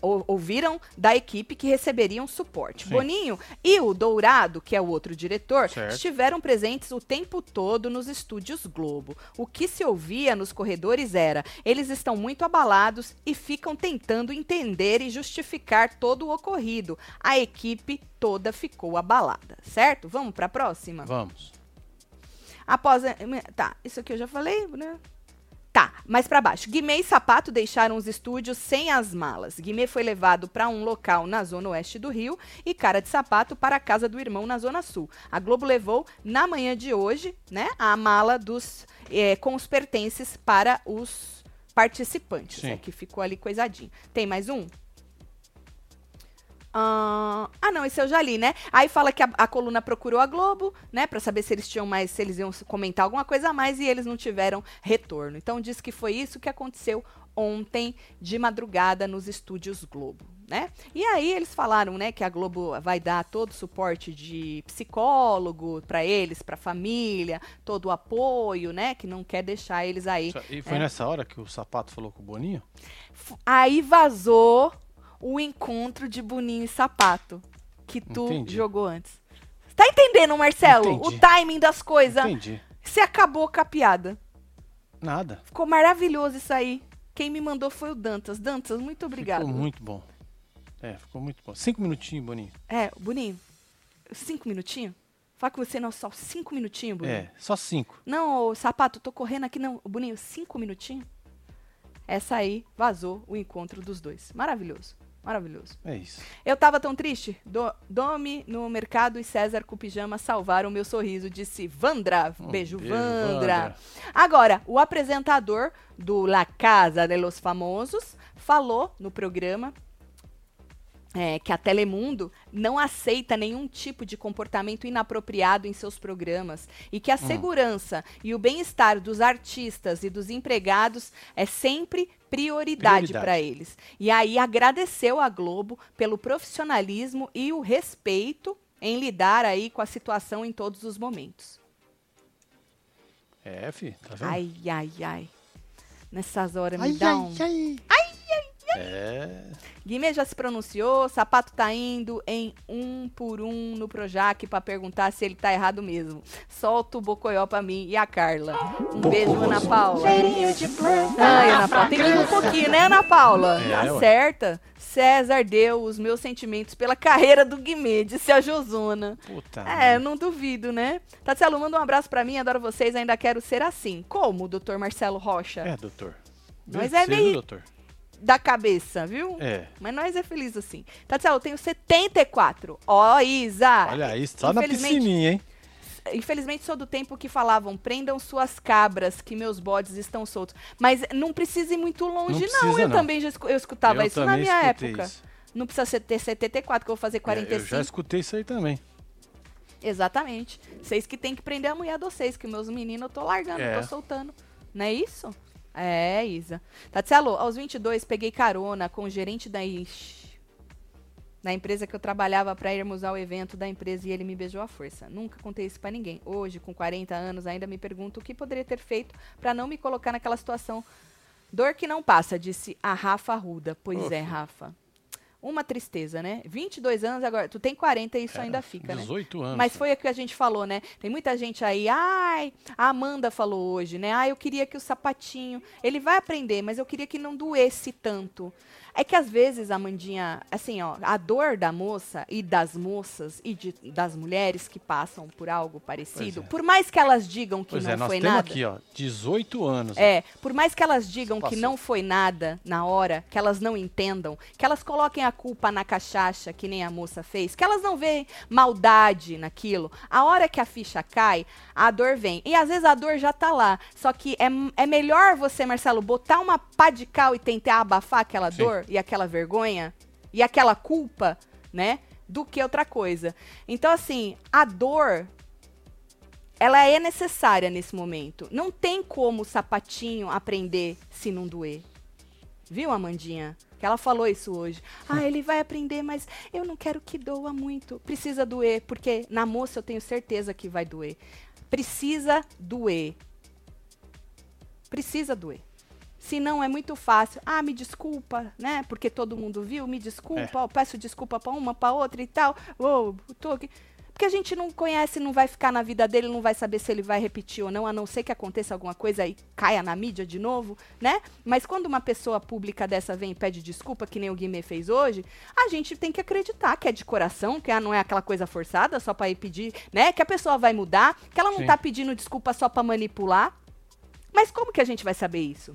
ouviram da equipe que receberiam suporte. Sim. Boninho e o Dourado, que é o outro diretor, certo. estiveram presentes o tempo todo nos estúdios Globo. O que se ouvia nos corredores era: eles estão muito abalados e ficam tentando entender e justificar todo o ocorrido. A equipe toda ficou abalada, certo? Vamos para a próxima? Vamos. Após. Tá, isso aqui eu já falei, né? Tá, mais para baixo. Guimê e Sapato deixaram os estúdios sem as malas. Guimê foi levado para um local na zona oeste do Rio e Cara de Sapato para a casa do irmão na zona sul. A Globo levou na manhã de hoje, né, a mala dos é, com os pertences para os participantes, né, que ficou ali coisadinho. Tem mais um? Uh, ah, não, esse eu já li, né? Aí fala que a, a, coluna procurou a Globo, né, para saber se eles tinham mais, se eles iam comentar alguma coisa a mais e eles não tiveram retorno. Então diz que foi isso que aconteceu ontem de madrugada nos estúdios Globo. né? E aí eles falaram, né, que a Globo vai dar todo o suporte de psicólogo para eles, para família, todo o apoio, né, que não quer deixar eles aí. E foi é. nessa hora que o sapato falou com o Boninho? Aí vazou o encontro de Boninho e Sapato que tu Entendi. jogou antes. Tá entendendo, Marcelo? Entendi. O timing das coisas. Entendi. Você acabou com a piada. Nada. Ficou maravilhoso isso aí. Quem me mandou foi o Dantas. Dantas, muito obrigado. Ficou muito bom. É, ficou muito bom. Cinco minutinhos, Boninho. É, Boninho. Cinco minutinhos? Fala com você, não, só cinco minutinhos, Boninho. É, só cinco. Não, ô, sapato, tô correndo aqui, não. Boninho, cinco minutinhos? Essa aí vazou o encontro dos dois. Maravilhoso. Maravilhoso. É isso. Eu tava tão triste. Do, Domi no mercado e César com pijama salvaram meu sorriso, disse Vandra. Um beijo, beijo Vandra. Vandra. Agora, o apresentador do La Casa de los Famosos falou no programa é, que a Telemundo não aceita nenhum tipo de comportamento inapropriado em seus programas e que a hum. segurança e o bem-estar dos artistas e dos empregados é sempre prioridade para eles. E aí agradeceu a Globo pelo profissionalismo e o respeito em lidar aí com a situação em todos os momentos. É, fi, tá vendo? Ai, ai, ai. Nessas horas me ai, dá um... Ai, ai, ai. É... Guimê já se pronunciou, Sapato tá indo em um por um no Projac para perguntar se ele tá errado mesmo. Solta o Bocoió pra mim e a Carla. Um beijo, Ana Paula. Ai, Ana Paula, tem que ir um pouquinho, né, Ana Paula? É, tá certa. César deu os meus sentimentos pela carreira do Guimê, disse a Josona. Puta é, não duvido, né? Tatielo, manda um abraço para mim, adoro vocês, ainda quero ser assim. Como, doutor Marcelo Rocha? É, doutor. Mas é meio... doutor da cabeça, viu? É. Mas nós é feliz assim. Tatiana, eu tenho 74. Ó, oh, Isa. Olha aí, só na piscininha, hein? Infelizmente sou do tempo que falavam, prendam suas cabras, que meus bodes estão soltos. Mas não precisa ir muito longe, não. não. Eu não. também já eu escutava eu isso na minha época. Isso. Não precisa ter 74, que eu vou fazer 45. É, eu já escutei isso aí também. Exatamente. Vocês que tem que prender a mulher de vocês, que meus meninos eu tô largando, é. tô soltando. Não é isso? É, Isa. Tatielo, aos 22 peguei carona com o gerente da na empresa que eu trabalhava para irmos ao evento da empresa e ele me beijou à força. Nunca contei isso para ninguém. Hoje, com 40 anos, ainda me pergunto o que poderia ter feito para não me colocar naquela situação. Dor que não passa, disse a Rafa Ruda. Pois é, Rafa. Uma tristeza, né? 22 anos agora. Tu tem 40 e isso ainda fica, 18 né? anos. Mas foi o que a gente falou, né? Tem muita gente aí. Ai, a Amanda falou hoje, né? Ai, eu queria que o sapatinho. Ele vai aprender, mas eu queria que não doesse tanto. É que às vezes, Amandinha, assim, ó, a dor da moça e das moças e de, das mulheres que passam por algo parecido, é. por mais que elas digam que pois não é, foi nada. aqui, ó, 18 anos. É, por mais que elas digam que não foi nada na hora, que elas não entendam, que elas coloquem a culpa na cachaça, que nem a moça fez, que elas não veem maldade naquilo, a hora que a ficha cai, a dor vem. E às vezes a dor já tá lá. Só que é, é melhor você, Marcelo, botar uma pá de cal e tentar abafar aquela Sim. dor e aquela vergonha e aquela culpa, né? Do que outra coisa. Então, assim, a dor ela é necessária nesse momento. Não tem como o sapatinho aprender se não doer. Viu, Amandinha? Que ela falou isso hoje. Ah, ele vai aprender, mas eu não quero que doa muito. Precisa doer, porque na moça eu tenho certeza que vai doer. Precisa doer. Precisa doer. Se não, é muito fácil. Ah, me desculpa, né? Porque todo mundo viu, me desculpa, é. peço desculpa para uma, para outra e tal. Oh, tô aqui. Porque a gente não conhece, não vai ficar na vida dele, não vai saber se ele vai repetir ou não, a não ser que aconteça alguma coisa e caia na mídia de novo, né? Mas quando uma pessoa pública dessa vem e pede desculpa, que nem o Guimê fez hoje, a gente tem que acreditar que é de coração, que não é aquela coisa forçada só para ir pedir, né? Que a pessoa vai mudar, que ela não Sim. tá pedindo desculpa só para manipular. Mas como que a gente vai saber isso?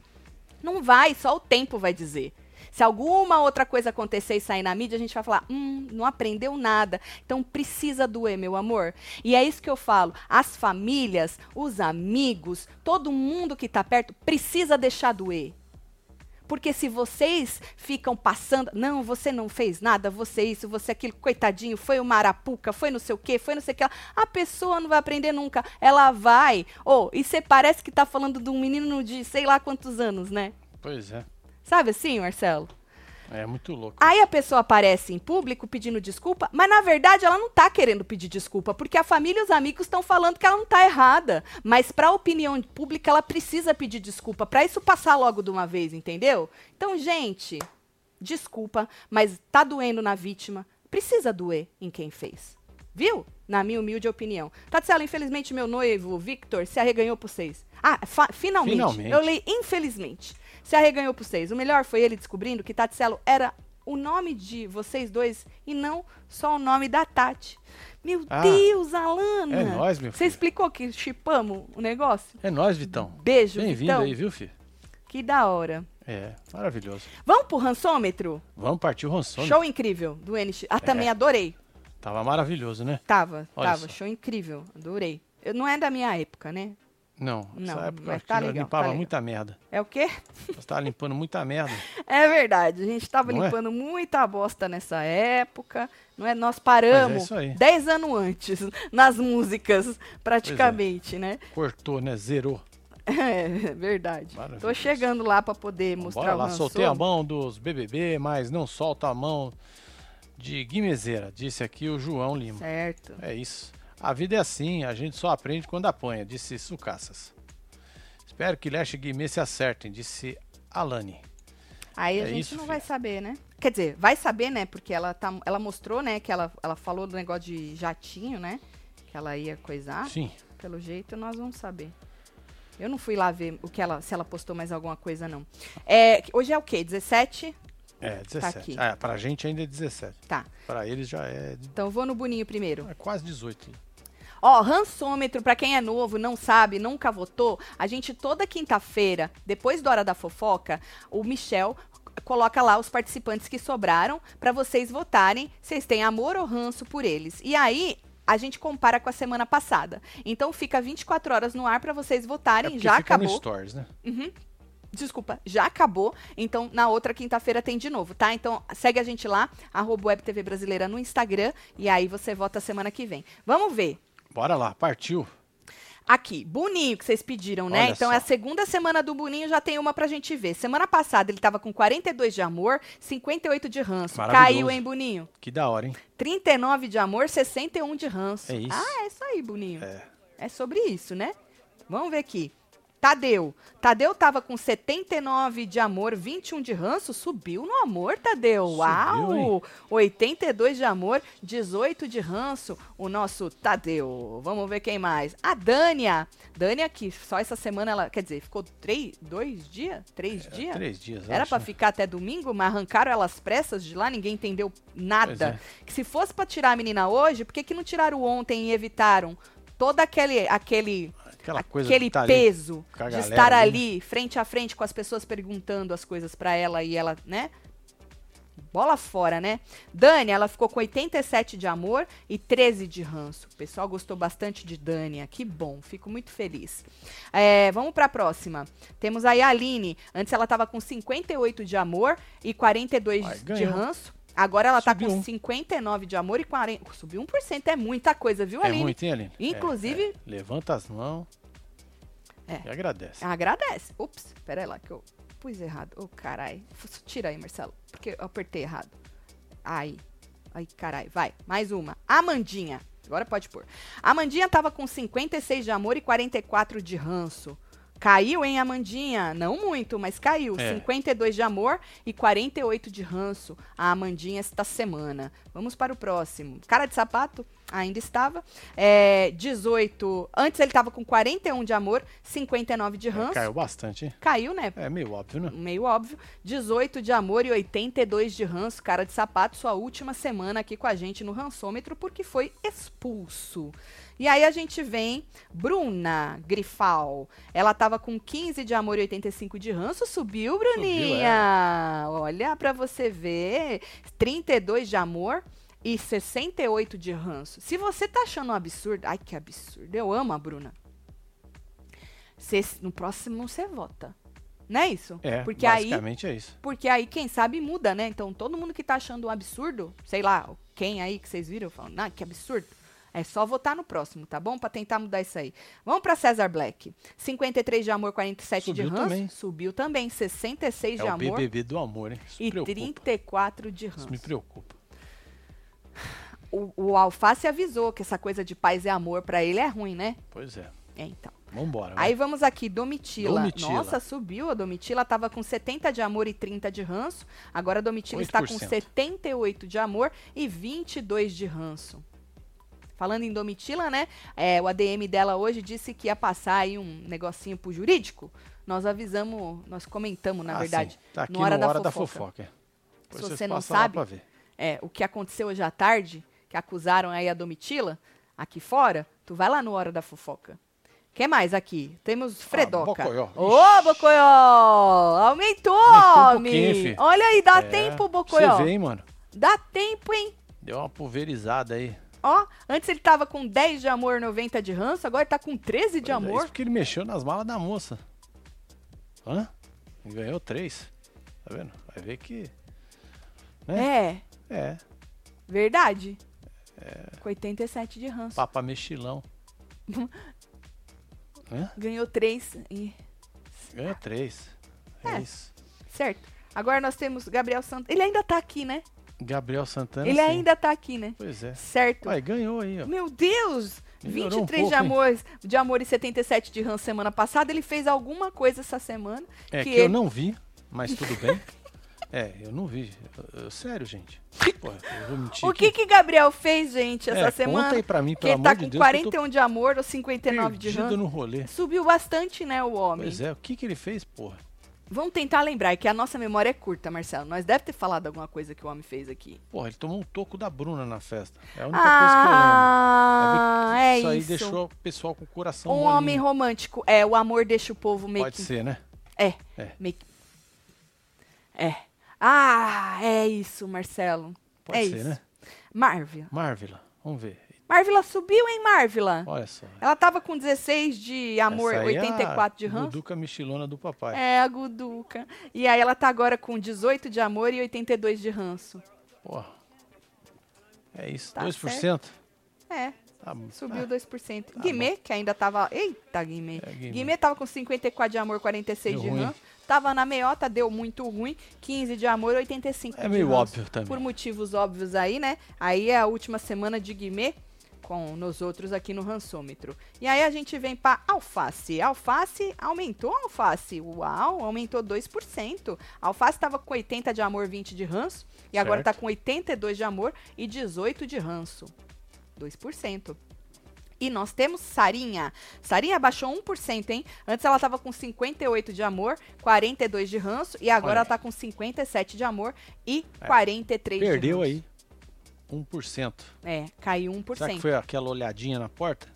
Não vai, só o tempo vai dizer. Se alguma outra coisa acontecer e sair na mídia, a gente vai falar: hum, não aprendeu nada. Então precisa doer, meu amor. E é isso que eu falo. As famílias, os amigos, todo mundo que está perto precisa deixar doer. Porque se vocês ficam passando, não, você não fez nada, você isso, você aquilo, coitadinho, foi uma arapuca, foi não sei o quê, foi não sei o que, a pessoa não vai aprender nunca. Ela vai. Ou, oh, e você parece que está falando de um menino de sei lá quantos anos, né? Pois é. Sabe assim, Marcelo? É muito louco. Aí a pessoa aparece em público pedindo desculpa, mas na verdade ela não tá querendo pedir desculpa, porque a família e os amigos estão falando que ela não tá errada. Mas pra opinião pública ela precisa pedir desculpa, pra isso passar logo de uma vez, entendeu? Então, gente, desculpa, mas tá doendo na vítima, precisa doer em quem fez. Viu? Na minha humilde opinião. Tatiana, infelizmente meu noivo, Victor, se arreganhou por vocês. Ah, finalmente. finalmente. Eu li infelizmente se arreganhou por vocês. O melhor foi ele descobrindo que Tatselo era o nome de vocês dois e não só o nome da Tati. Meu ah, Deus, Alana! É nós, meu filho. Você explicou que chipamos o negócio? É nós, Vitão. Beijo, Bem-vindo aí, viu, filho? Que da hora. É, maravilhoso. Vamos pro rançômetro? Vamos partir o rançômetro. Show incrível do NX. Ah, é. também adorei. Tava maravilhoso, né? Tava, Olha tava. Só. Show incrível. Adorei. Eu, não é da minha época, né? Não, não época mas tá legal, limpava tá muita merda. É o quê? Você tava limpando muita merda. É verdade, a gente tava não é? limpando é? muita bosta nessa época. Não é? Nós paramos é 10 anos antes nas músicas, praticamente, é. né? Cortou, né? Zerou. É, verdade. Tô chegando lá para poder mostrar Bora lá, soltei a mão dos BBB, mas não solta a mão de Guimezeira, disse aqui o João Lima. Certo. É isso. A vida é assim, a gente só aprende quando apanha, disse Sucassas. Espero que Leste e Guimê se acertem, disse Alane. Aí a é gente isso, não filho. vai saber, né? Quer dizer, vai saber, né? Porque ela, tá, ela mostrou, né? Que ela, ela falou do negócio de jatinho, né? Que ela ia coisar. Sim. Pelo jeito, nós vamos saber. Eu não fui lá ver o que ela, se ela postou mais alguma coisa, não. É, hoje é o quê? 17? É, 17. Tá aqui. Ah, pra gente ainda é 17. Tá. Pra eles já é. Então vou no Boninho primeiro. É quase 18. Ó, rançômetro, para quem é novo, não sabe, nunca votou, a gente toda quinta-feira, depois da hora da fofoca, o Michel coloca lá os participantes que sobraram para vocês votarem vocês têm amor ou ranço por eles. E aí, a gente compara com a semana passada. Então fica 24 horas no ar para vocês votarem, é já acabou. No stories, né? Uhum. Desculpa, já acabou. Então, na outra quinta-feira tem de novo, tá? Então, segue a gente lá, arroba WebTV Brasileira no Instagram, e aí você vota semana que vem. Vamos ver. Bora lá, partiu. Aqui, Boninho, que vocês pediram, né? Olha então só. é a segunda semana do Boninho, já tem uma pra gente ver. Semana passada ele tava com 42 de amor, 58 de ranço. Caiu, hein, Boninho? Que da hora, hein? 39 de amor, 61 de ranço. É isso. Ah, é isso aí, Boninho. É. É sobre isso, né? Vamos ver aqui. Tadeu. Tadeu tava com 79 de amor, 21 de ranço. Subiu no amor, Tadeu. Subiu, Uau! Hein? 82 de amor, 18 de ranço. O nosso Tadeu. Vamos ver quem mais. A Dânia. Dânia, que só essa semana ela. Quer dizer, ficou três, dois dias? Três é, dias? Três dias. Era para né? ficar até domingo, mas arrancaram elas pressas de lá, ninguém entendeu nada. É. Que se fosse para tirar a menina hoje, por que, que não tiraram ontem e evitaram? todo aquele, aquele Aquela coisa aquele tá peso de estar ali, frente a frente com as pessoas perguntando as coisas para ela e ela, né? Bola fora, né? Dani, ela ficou com 87 de amor e 13 de ranço. O pessoal gostou bastante de Dânia. Que bom, fico muito feliz. É, vamos para a próxima. Temos aí a Aline. Antes ela estava com 58 de amor e 42 Ai, de ranço. Agora ela Subiu tá com 59 de amor e 40. Subiu 1%. É muita coisa, viu, é Aline? É muito, hein, Aline? Inclusive. É, é. Levanta as mãos. É. E agradece. Agradece. Ups, pera aí lá que eu pus errado. Ô, oh, carai. Tira aí, Marcelo. Porque eu apertei errado. Aí. Aí, carai. Vai. Mais uma. Amandinha. Agora pode pôr. Amandinha tava com 56 de amor e 44 de ranço. Caiu, hein, Amandinha? Não muito, mas caiu. É. 52 de amor e 48 de ranço. A Amandinha esta semana. Vamos para o próximo. Cara de sapato? Ainda estava. É, 18. Antes ele estava com 41 de amor, 59 de é, ranço. É, caiu bastante, hein? Caiu, né? É meio óbvio, né? Meio óbvio. 18 de amor e 82 de ranço. Cara de sapato, sua última semana aqui com a gente no rançômetro, porque foi expulso. E aí a gente vem, Bruna Grifal. Ela tava com 15 de amor e 85 de ranço. Subiu, Bruninha. Subiu, é. Olha para você ver. 32 de amor e 68 de ranço. Se você tá achando um absurdo, ai que absurdo. Eu amo a Bruna. Cê, no próximo você vota. Não é isso? É, porque basicamente aí, é isso. Porque aí, quem sabe, muda, né? Então, todo mundo que tá achando um absurdo, sei lá, quem aí que vocês viram, falam, ah, que absurdo É só votar no próximo, tá bom? Pra tentar mudar isso aí. Vamos pra César Black. 53 de amor, 47 Subiu de ranço. também. Subiu também. 66 É de o amor BBB do amor, hein? Isso e preocupa. 34 de Isso ranço. me preocupa. O, o Alface avisou que essa coisa de paz e amor pra ele é ruim, né? Pois é. É, então. Vambora. vai. Aí vamos aqui, Domitila. Domitila. Nossa, subiu. A Domitila tava com 70 de amor e 30 de ranço. Agora a Domitila está com 8%. 78 de amor e 22 de ranço. Falando em Domitila, né? é, o ADM dela hoje disse que ia passar aí um negocinho pro jurídico. Nós avisamos, nós comentamos, na Ah, verdade, sim. Tá aqui no Hora, da, da Fofoca. fofoca. é. Depois Se você não sabe, é, o que aconteceu hoje à tarde, que acusaram aí a Domitila, aqui fora, tu vai lá no Hora da Fofoca. que mais aqui? Temos Fredoca. Bocoió. Ô, Bocoió! Aumentou, Aumentou um. Olha aí, dá É, tempo, Bocoió. Você hein, mano? Dá tempo, hein? Deu uma pulverizada aí. Ó, antes ele tava com 10 de amor, 90 de ranço, agora ele tá com 13 de é, amor. isso porque ele mexeu nas malas da moça. Hã? Ganhou três. Tá vendo? Vai ver que. É, É. verdade. Com 87 de ranço. Papa mexilão. Ganhou 3 e... Ganhou três. É, É. isso. Certo. Agora nós temos Gabriel Santos. Ele ainda tá aqui, né? Gabriel Santana. Ele sim. ainda tá aqui, né? Pois é. Certo. Ué, ganhou aí, ó. Meu Deus! Melhorou 23 um de, pouco, hein? amor, de amor e 77 de ranço semana passada. Ele fez alguma coisa essa semana. É que que, eu ele- não vi, mas tudo bem. é, eu não vi. Eu- eu- sério, gente. Porra, eu vou mentir O que aqui. que Gabriel fez, gente, essa É, semana? Conta aí pra mim, pelo ele tá amor com de Deus. que eu tô 41 de amor ou 59 de ranço. no rolê. Subiu bastante, né, o homem? Pois é, o que que ele fez, porra? Vamos tentar lembrar é que a nossa memória é curta, Marcelo. Nós deve ter falado alguma coisa que o homem fez aqui. Porra, ele tomou um toco da Bruna na festa. É a única coisa que eu lembro. Ah, é isso aí isso. deixou o pessoal com o coração Um molinho. homem romântico. É, o amor deixa o povo meio Pode que... ser, né? É. É. Meio. É. Ah, é isso, Marcelo. Pode é ser, isso. né? Marvila. Marvila, vamos ver. Marvila subiu, hein, Marvila? Olha só. Ela tava com 16 de amor, Essa aí é 84 de a. Guduca Mexilona do papai. É, a Guduca. E aí ela tá agora com 18 de amor e 82 de ranço. Porra. É isso, Tá 2%. É, Tá, subiu ah, 2%. tá Guimê, que ainda tava... Eita, Guimê. É, Guimê. Guimê tava com 54 de amor, 46 Deu de ruim. ranço. Tava na meiota, deu muito ruim. 15 de amor, 85 É de meio óbvio também. Por motivos óbvios aí, né? Aí é a última semana de Guimê com nos outros aqui no rançômetro. E aí a gente vem para alface. Alface aumentou a alface. Uau, aumentou 2%. A alface estava com 80 de amor, 20 de ranço. E agora Certo. está com 82 de amor e 18 de ranço. 2%. E nós temos Sarinha. Sarinha baixou 1%, hein? Antes ela estava com 58 de amor, 42 de ranço. E agora Olha ela está com 57 de amor e É. 43 de ranço. Perdeu aí 1%. É, caiu 1%. Será que foi aquela olhadinha na porta?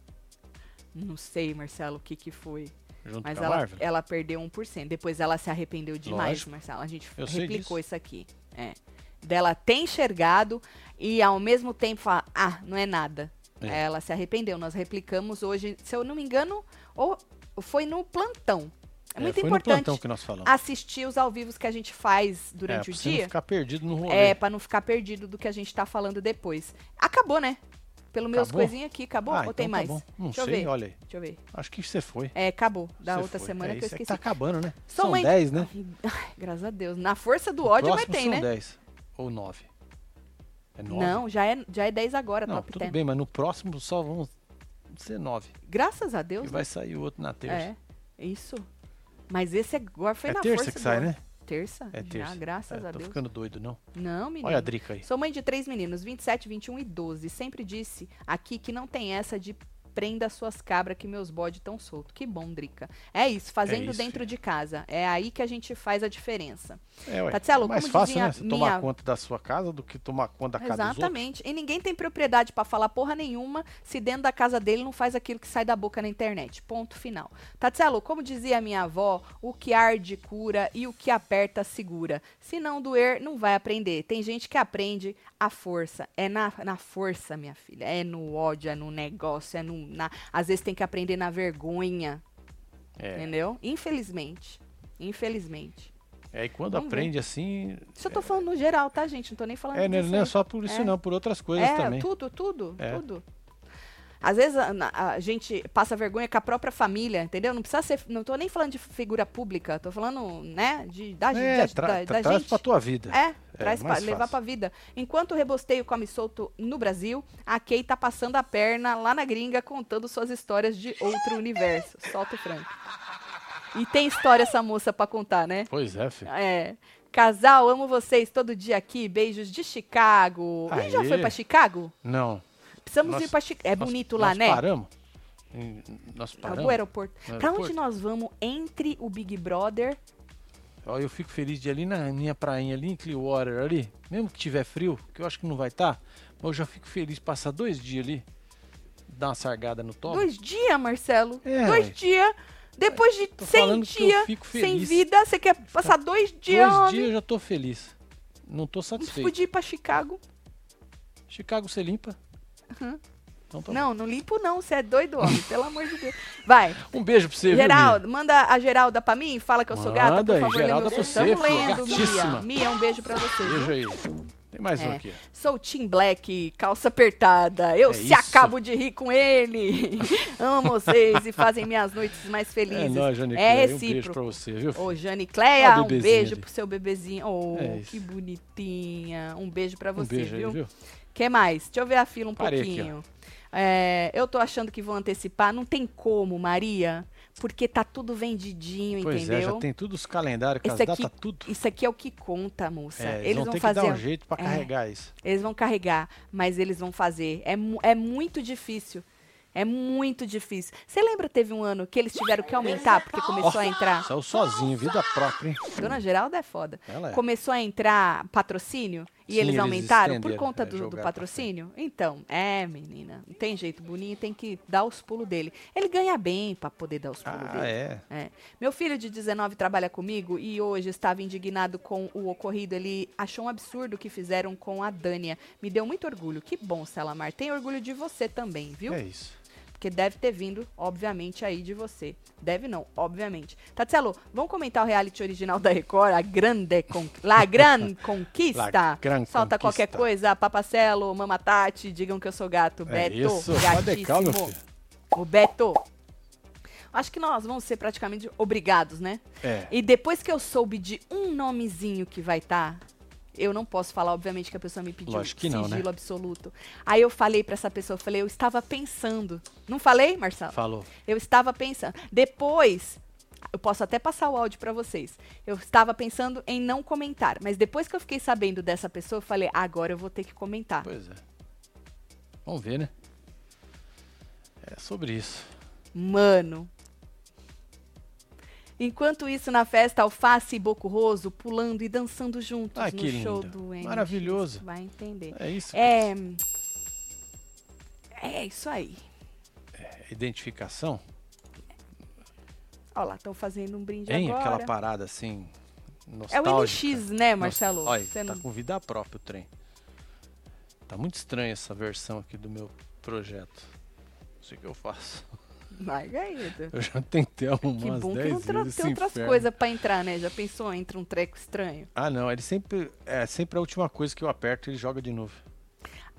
Não sei, Marcelo, o que que foi. Junto Mas ela, Marvel? ela perdeu 1%. Depois ela se arrependeu demais, Lógico. Marcelo. A gente Eu replicou isso aqui. É. Dela ter enxergado e ao mesmo tempo falar, ah, não é nada. É. Ela se arrependeu. Nós replicamos hoje, se eu não me engano, ou foi no plantão. É, muito foi importante assistir os ao vivos que a gente faz durante é, o pra você não dia. ficar perdido no rolê. É, pra não ficar perdido do que a gente tá falando depois. Acabou, né? Pelo meus Acabou? coisinhas aqui, acabou? ah, Ou então tem tá mais? bom. Não Deixa eu sei, ver. olha aí. Deixa eu ver. Acho que você foi. É, acabou. Da Você outra foi. semana é, que eu é esqueci. tá acabando, né? Sou São mãe- 10, né? Ai, graças a Deus. Na força do O ódio, próximo tem, são né? 10. Ou 9. É 9? Não, já é, já é 10 agora, Não, top tudo 10. bem, mas no próximo só vão ser 9. Graças a E Deus. vai sair o outro na terça. É, isso. Mas esse agora foi É na terça força que sai, né? Terça? É terça. Já, graças É, a tô Deus. ficando doido, não. Não, menino. Olha a Drica aí. Sou mãe de três meninos, 27, 21 e 12. Sempre disse aqui que não tem essa de prenda suas cabras que meus bodes tão soltos. Que bom, Drica. É isso, fazendo isso, dentro filho. de casa. É aí que a gente faz a diferença. É, ué. Tatielo, é mais como fácil, né? Você minha- tomar conta da sua casa do que tomar conta da casa. Exatamente. E ninguém tem propriedade pra falar porra nenhuma se dentro da casa dele não faz aquilo que sai da boca na internet. Ponto final. Tatielo, como dizia a minha avó, o que arde cura e o que aperta segura. Se não doer, não vai aprender. Tem gente que aprende à força. É na, na força, minha filha. É no ódio, é no negócio, é no. Na, às vezes tem que aprender na vergonha. É. Entendeu? Infelizmente. Infelizmente. É, e quando Vamos ver. aprende assim. Isso eu tô falando no geral, tá, gente? Não tô nem falando É, não é- não é só por isso, É. não, por outras coisas é, também. tudo, tudo, É. tudo. Às vezes a, a, gente passa vergonha com a própria família, entendeu? Não precisa ser. Não tô nem falando de figura pública, tô falando, né, de, da, é, de, tra, da, tra, da traz gente. pra tua vida. É, traz pra, levar pra vida. Enquanto o rebosteio come solto no Brasil, a Kay tá passando a perna lá na gringa contando suas histórias de outro universo. Solta o Frank. E tem história essa moça pra contar, né? Pois é, filho. É. Casal, amo vocês todo dia aqui. Beijos de Chicago. Ele já Aê. foi pra Chicago? Não. Precisamos Nós- ir pra Chicago. É nós- bonito lá, nós né? Paramos. Nós paramos. o aeroporto. Aeroporto. onde nós vamos entre o Big Brother? Ó, eu fico feliz de ir ali na minha prainha ali em Clearwater ali, mesmo que tiver frio, que eu acho que não vai estar, mas eu já fico feliz de passar dois dias ali, dar uma sargada no tomo. Dois dias, Marcelo? É, dois dias. Depois de Tô 100 falando que eu dias sem vida, você quer passar dois dias? Dois dias eu já tô feliz. Não tô satisfeito. podia ir pra Chicago. Chicago você limpa? Uhum. Então tá Não, não limpo não, você é doido, homem. pelo amor de Deus. Vai. Um beijo pra você, viu, Geraldo, manda a Geralda pra mim, fala que eu sou gata, Manda por aí, favor. Geralda pra você, filho, lendo, Mia. Mia, um beijo pra você. viu? Beijo aí. Tem mais um É. aqui. Sou Tim Black, calça apertada. Eu É se isso. acabo de rir com ele. Amo vocês e fazem minhas noites mais felizes. É nóis, Jane É Cleia. Um beijo recíproco. pra você, viu? Ô, Jane Cleia, o um beijo ali. pro seu bebezinho. Oh, É que bonitinha. Um beijo pra um você, beijo viu? aí, viu? Que mais? Deixa eu ver a fila um Parei aqui, pouquinho. É, eu tô achando que vão antecipar. Não tem como, Maria. Porque tá tudo vendidinho, Pois entendeu? é, já tem tudo os calendários, as aqui- datas, tudo. Isso aqui é o que conta, moça. É, eles, vão, ter que fazer. dar um jeito pra É. carregar isso. Eles vão carregar, mas eles vão fazer. É, é muito difícil. É muito difícil. Você lembra, teve um ano que eles tiveram que aumentar porque começou a entrar. Saiu sozinho, vida própria, hein? Dona Geralda é foda. Ela é. Começou a entrar patrocínio e Sim, eles eles aumentaram por estenderam, conta é, do, do jogaram pra patrocínio? Então, é, menina. Não tem jeito. Boninho tem que dar os pulos dele. Ele ganha bem pra poder dar os pulos Ah, dele. é. É. Meu filho de 19 trabalha comigo e hoje estava indignado com o ocorrido. Ele achou um absurdo o que fizeram com a Dânia. Me deu muito orgulho. Que bom, Selamar. Tem orgulho de você também, viu? É isso. Porque deve ter vindo, obviamente, aí de você. Deve não, obviamente. Tatselo, vamos comentar o reality original da Record, a Grande Con La Gran Conquista. La Gran Solta qualquer Conquista. coisa, Papacelo, Mamatati, digam que eu sou gato. É Beto, isso. Gatíssimo. O Beto. Acho que nós vamos ser praticamente obrigados, né? É. E depois que eu soube de um nomezinho que vai estar, eu não posso falar, obviamente, que a pessoa me pediu Lógico que não, né? sigilo absoluto. Aí eu falei pra essa pessoa, eu falei, eu estava pensando. Não falei, Marcelo? Falou. Eu estava pensando. Depois, eu posso até passar o áudio pra vocês. Eu estava pensando em não comentar, mas depois que eu fiquei sabendo dessa pessoa, eu falei, agora eu vou ter que comentar. Pois é. Vamos ver, né? É sobre isso. Mano. Enquanto isso, na festa, Alface e Bocurroso pulando e dançando juntos Ai, no que show lindo. do NX. Maravilhoso. Vai entender. É isso. É. É isso aí. É Identificação. Olha lá, estão fazendo um brinde Tem agora. aquela parada assim. é o. NX, né, Marcelo? Olha, Você tá não- com vida própria o trem. Tá muito estranha essa versão aqui do meu projeto. Não sei o que eu faço. Aí, Edu. Eu já tentei arrumar Que bom que 10 não tem outras coisas pra entrar, né? Já pensou? Entra um treco estranho. Ah, não. Ele sempre. É sempre a última coisa que eu aperto e ele joga de novo.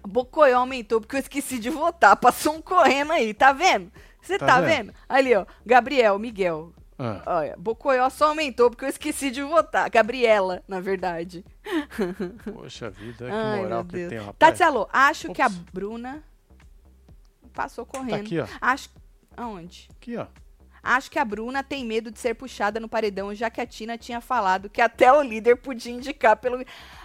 Bocoió aumentou porque eu esqueci de votar. Passou um correndo aí, tá vendo? Você tá, Tá vendo? vendo? Ali, ó. Gabriel, Miguel. Ah, Olha, Bocoió só aumentou porque eu esqueci de votar. Gabriela, na verdade. poxa vida, que Ai, moral que tem, rapaz. Tatselo, acho que a Ops. Bruna passou Tá correndo. aqui, ó. Acho. Aonde? Aqui, ó. Acho que a Bruna tem medo de ser puxada no paredão, já que a Tina tinha falado que até o líder podia indicar pelo.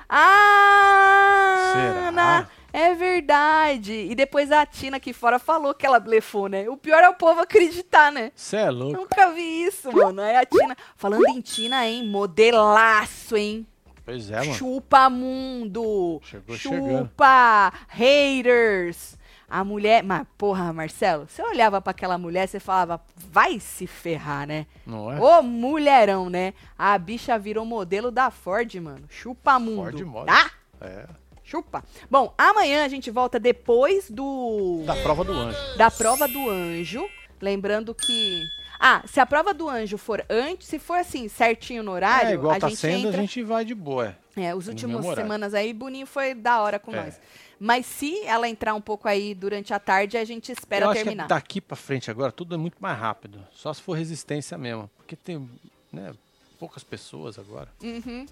Ah! Será? Ana, É verdade. E depois a Tina aqui fora falou que ela blefou, né? O pior é o povo acreditar, né? Você é louco. Nunca vi isso, mano. Aí a Tina. Falando em Tina, hein? Modelaço, hein? Pois é, mano. Chupa mundo. Chegou chegando. Chupa haters. A mulher, mas porra, Marcelo, você olhava pra aquela mulher, você falava, vai se ferrar, né? Não é? Ô mulherão, né? A bicha virou modelo da Ford, mano. Chupa mundo. Ford Models. Tá? É. Chupa. Bom, amanhã a gente volta depois do Da prova do anjo. da prova do anjo. Lembrando que. Ah, se a prova do anjo for antes, se for assim, certinho no horário, é, igual a tá gente sendo, entra. a gente vai de boa. É, os no últimos semanas aí, Boninho foi da hora com É. nós. Mas se ela entrar um pouco aí durante a tarde, a gente espera Eu terminar. Acho que daqui para frente agora tudo é muito mais rápido. Só se for resistência mesmo. Porque tem né, poucas pessoas agora. Uhum.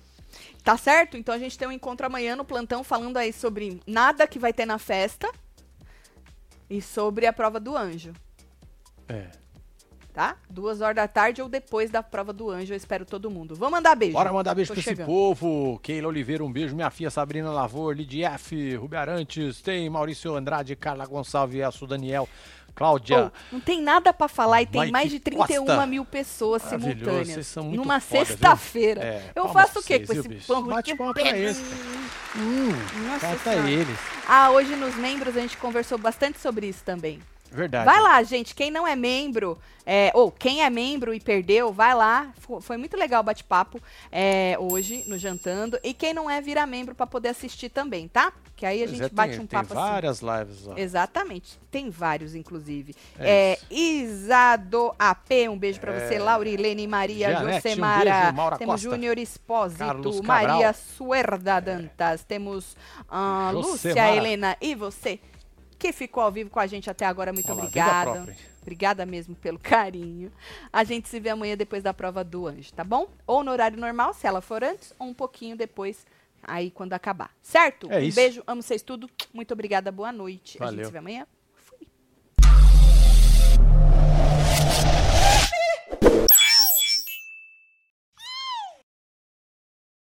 Tá certo? Então a gente tem um encontro amanhã no plantão falando aí sobre nada que vai ter na festa e sobre a prova do anjo. É. Tá? Duas horas da tarde ou depois da prova do anjo, eu espero todo mundo. Vamos mandar beijo. Bora mandar beijo Tô pra chegando. esse povo. Keila Oliveira, um beijo. Minha filha Sabrina Lavor, Lidia F, Rubi Arantes, tem Maurício Andrade, Carla Gonçalves, Elso Daniel, Cláudia. Oh, não tem nada pra falar e tem Mike mais de 31 Costa. mil pessoas simultâneas. vocês são muito Numa sexta-feira. É, eu faço o quê vocês, com esse bicho? pão? Bate palma pra eles. Hum, Nossa tá Senhora. eles. Ah, hoje nos membros a gente conversou bastante sobre isso também. Verdade. Vai lá, gente. Quem não é membro, é, ou quem é membro e perdeu, vai lá. Fo- Foi muito legal o bate-papo é, hoje no Jantando. E quem não é, vira membro pra poder assistir também, tá? Que aí a Pois gente é, bate tem, um tem papo assim. várias lives, ó. Exatamente. Tem vários, inclusive. É É, Isado AP, um beijo pra você. Laurilene Maria Janete, um Josemara. beijo. Maura Temos Costa. Júnior Espósito. Maria Suerda Dantas. Temos ah, Lúcia. Helena e você que ficou ao vivo com a gente até agora. Muito Olha lá, vida obrigada. Obrigada mesmo pelo carinho. A gente se vê amanhã depois da prova do anjo, tá bom? Ou no horário normal, se ela for antes, ou um pouquinho depois, aí quando acabar. Certo? É um isso. beijo, amo vocês tudo. Muito obrigada, boa noite. A gente Valeu. se vê amanhã.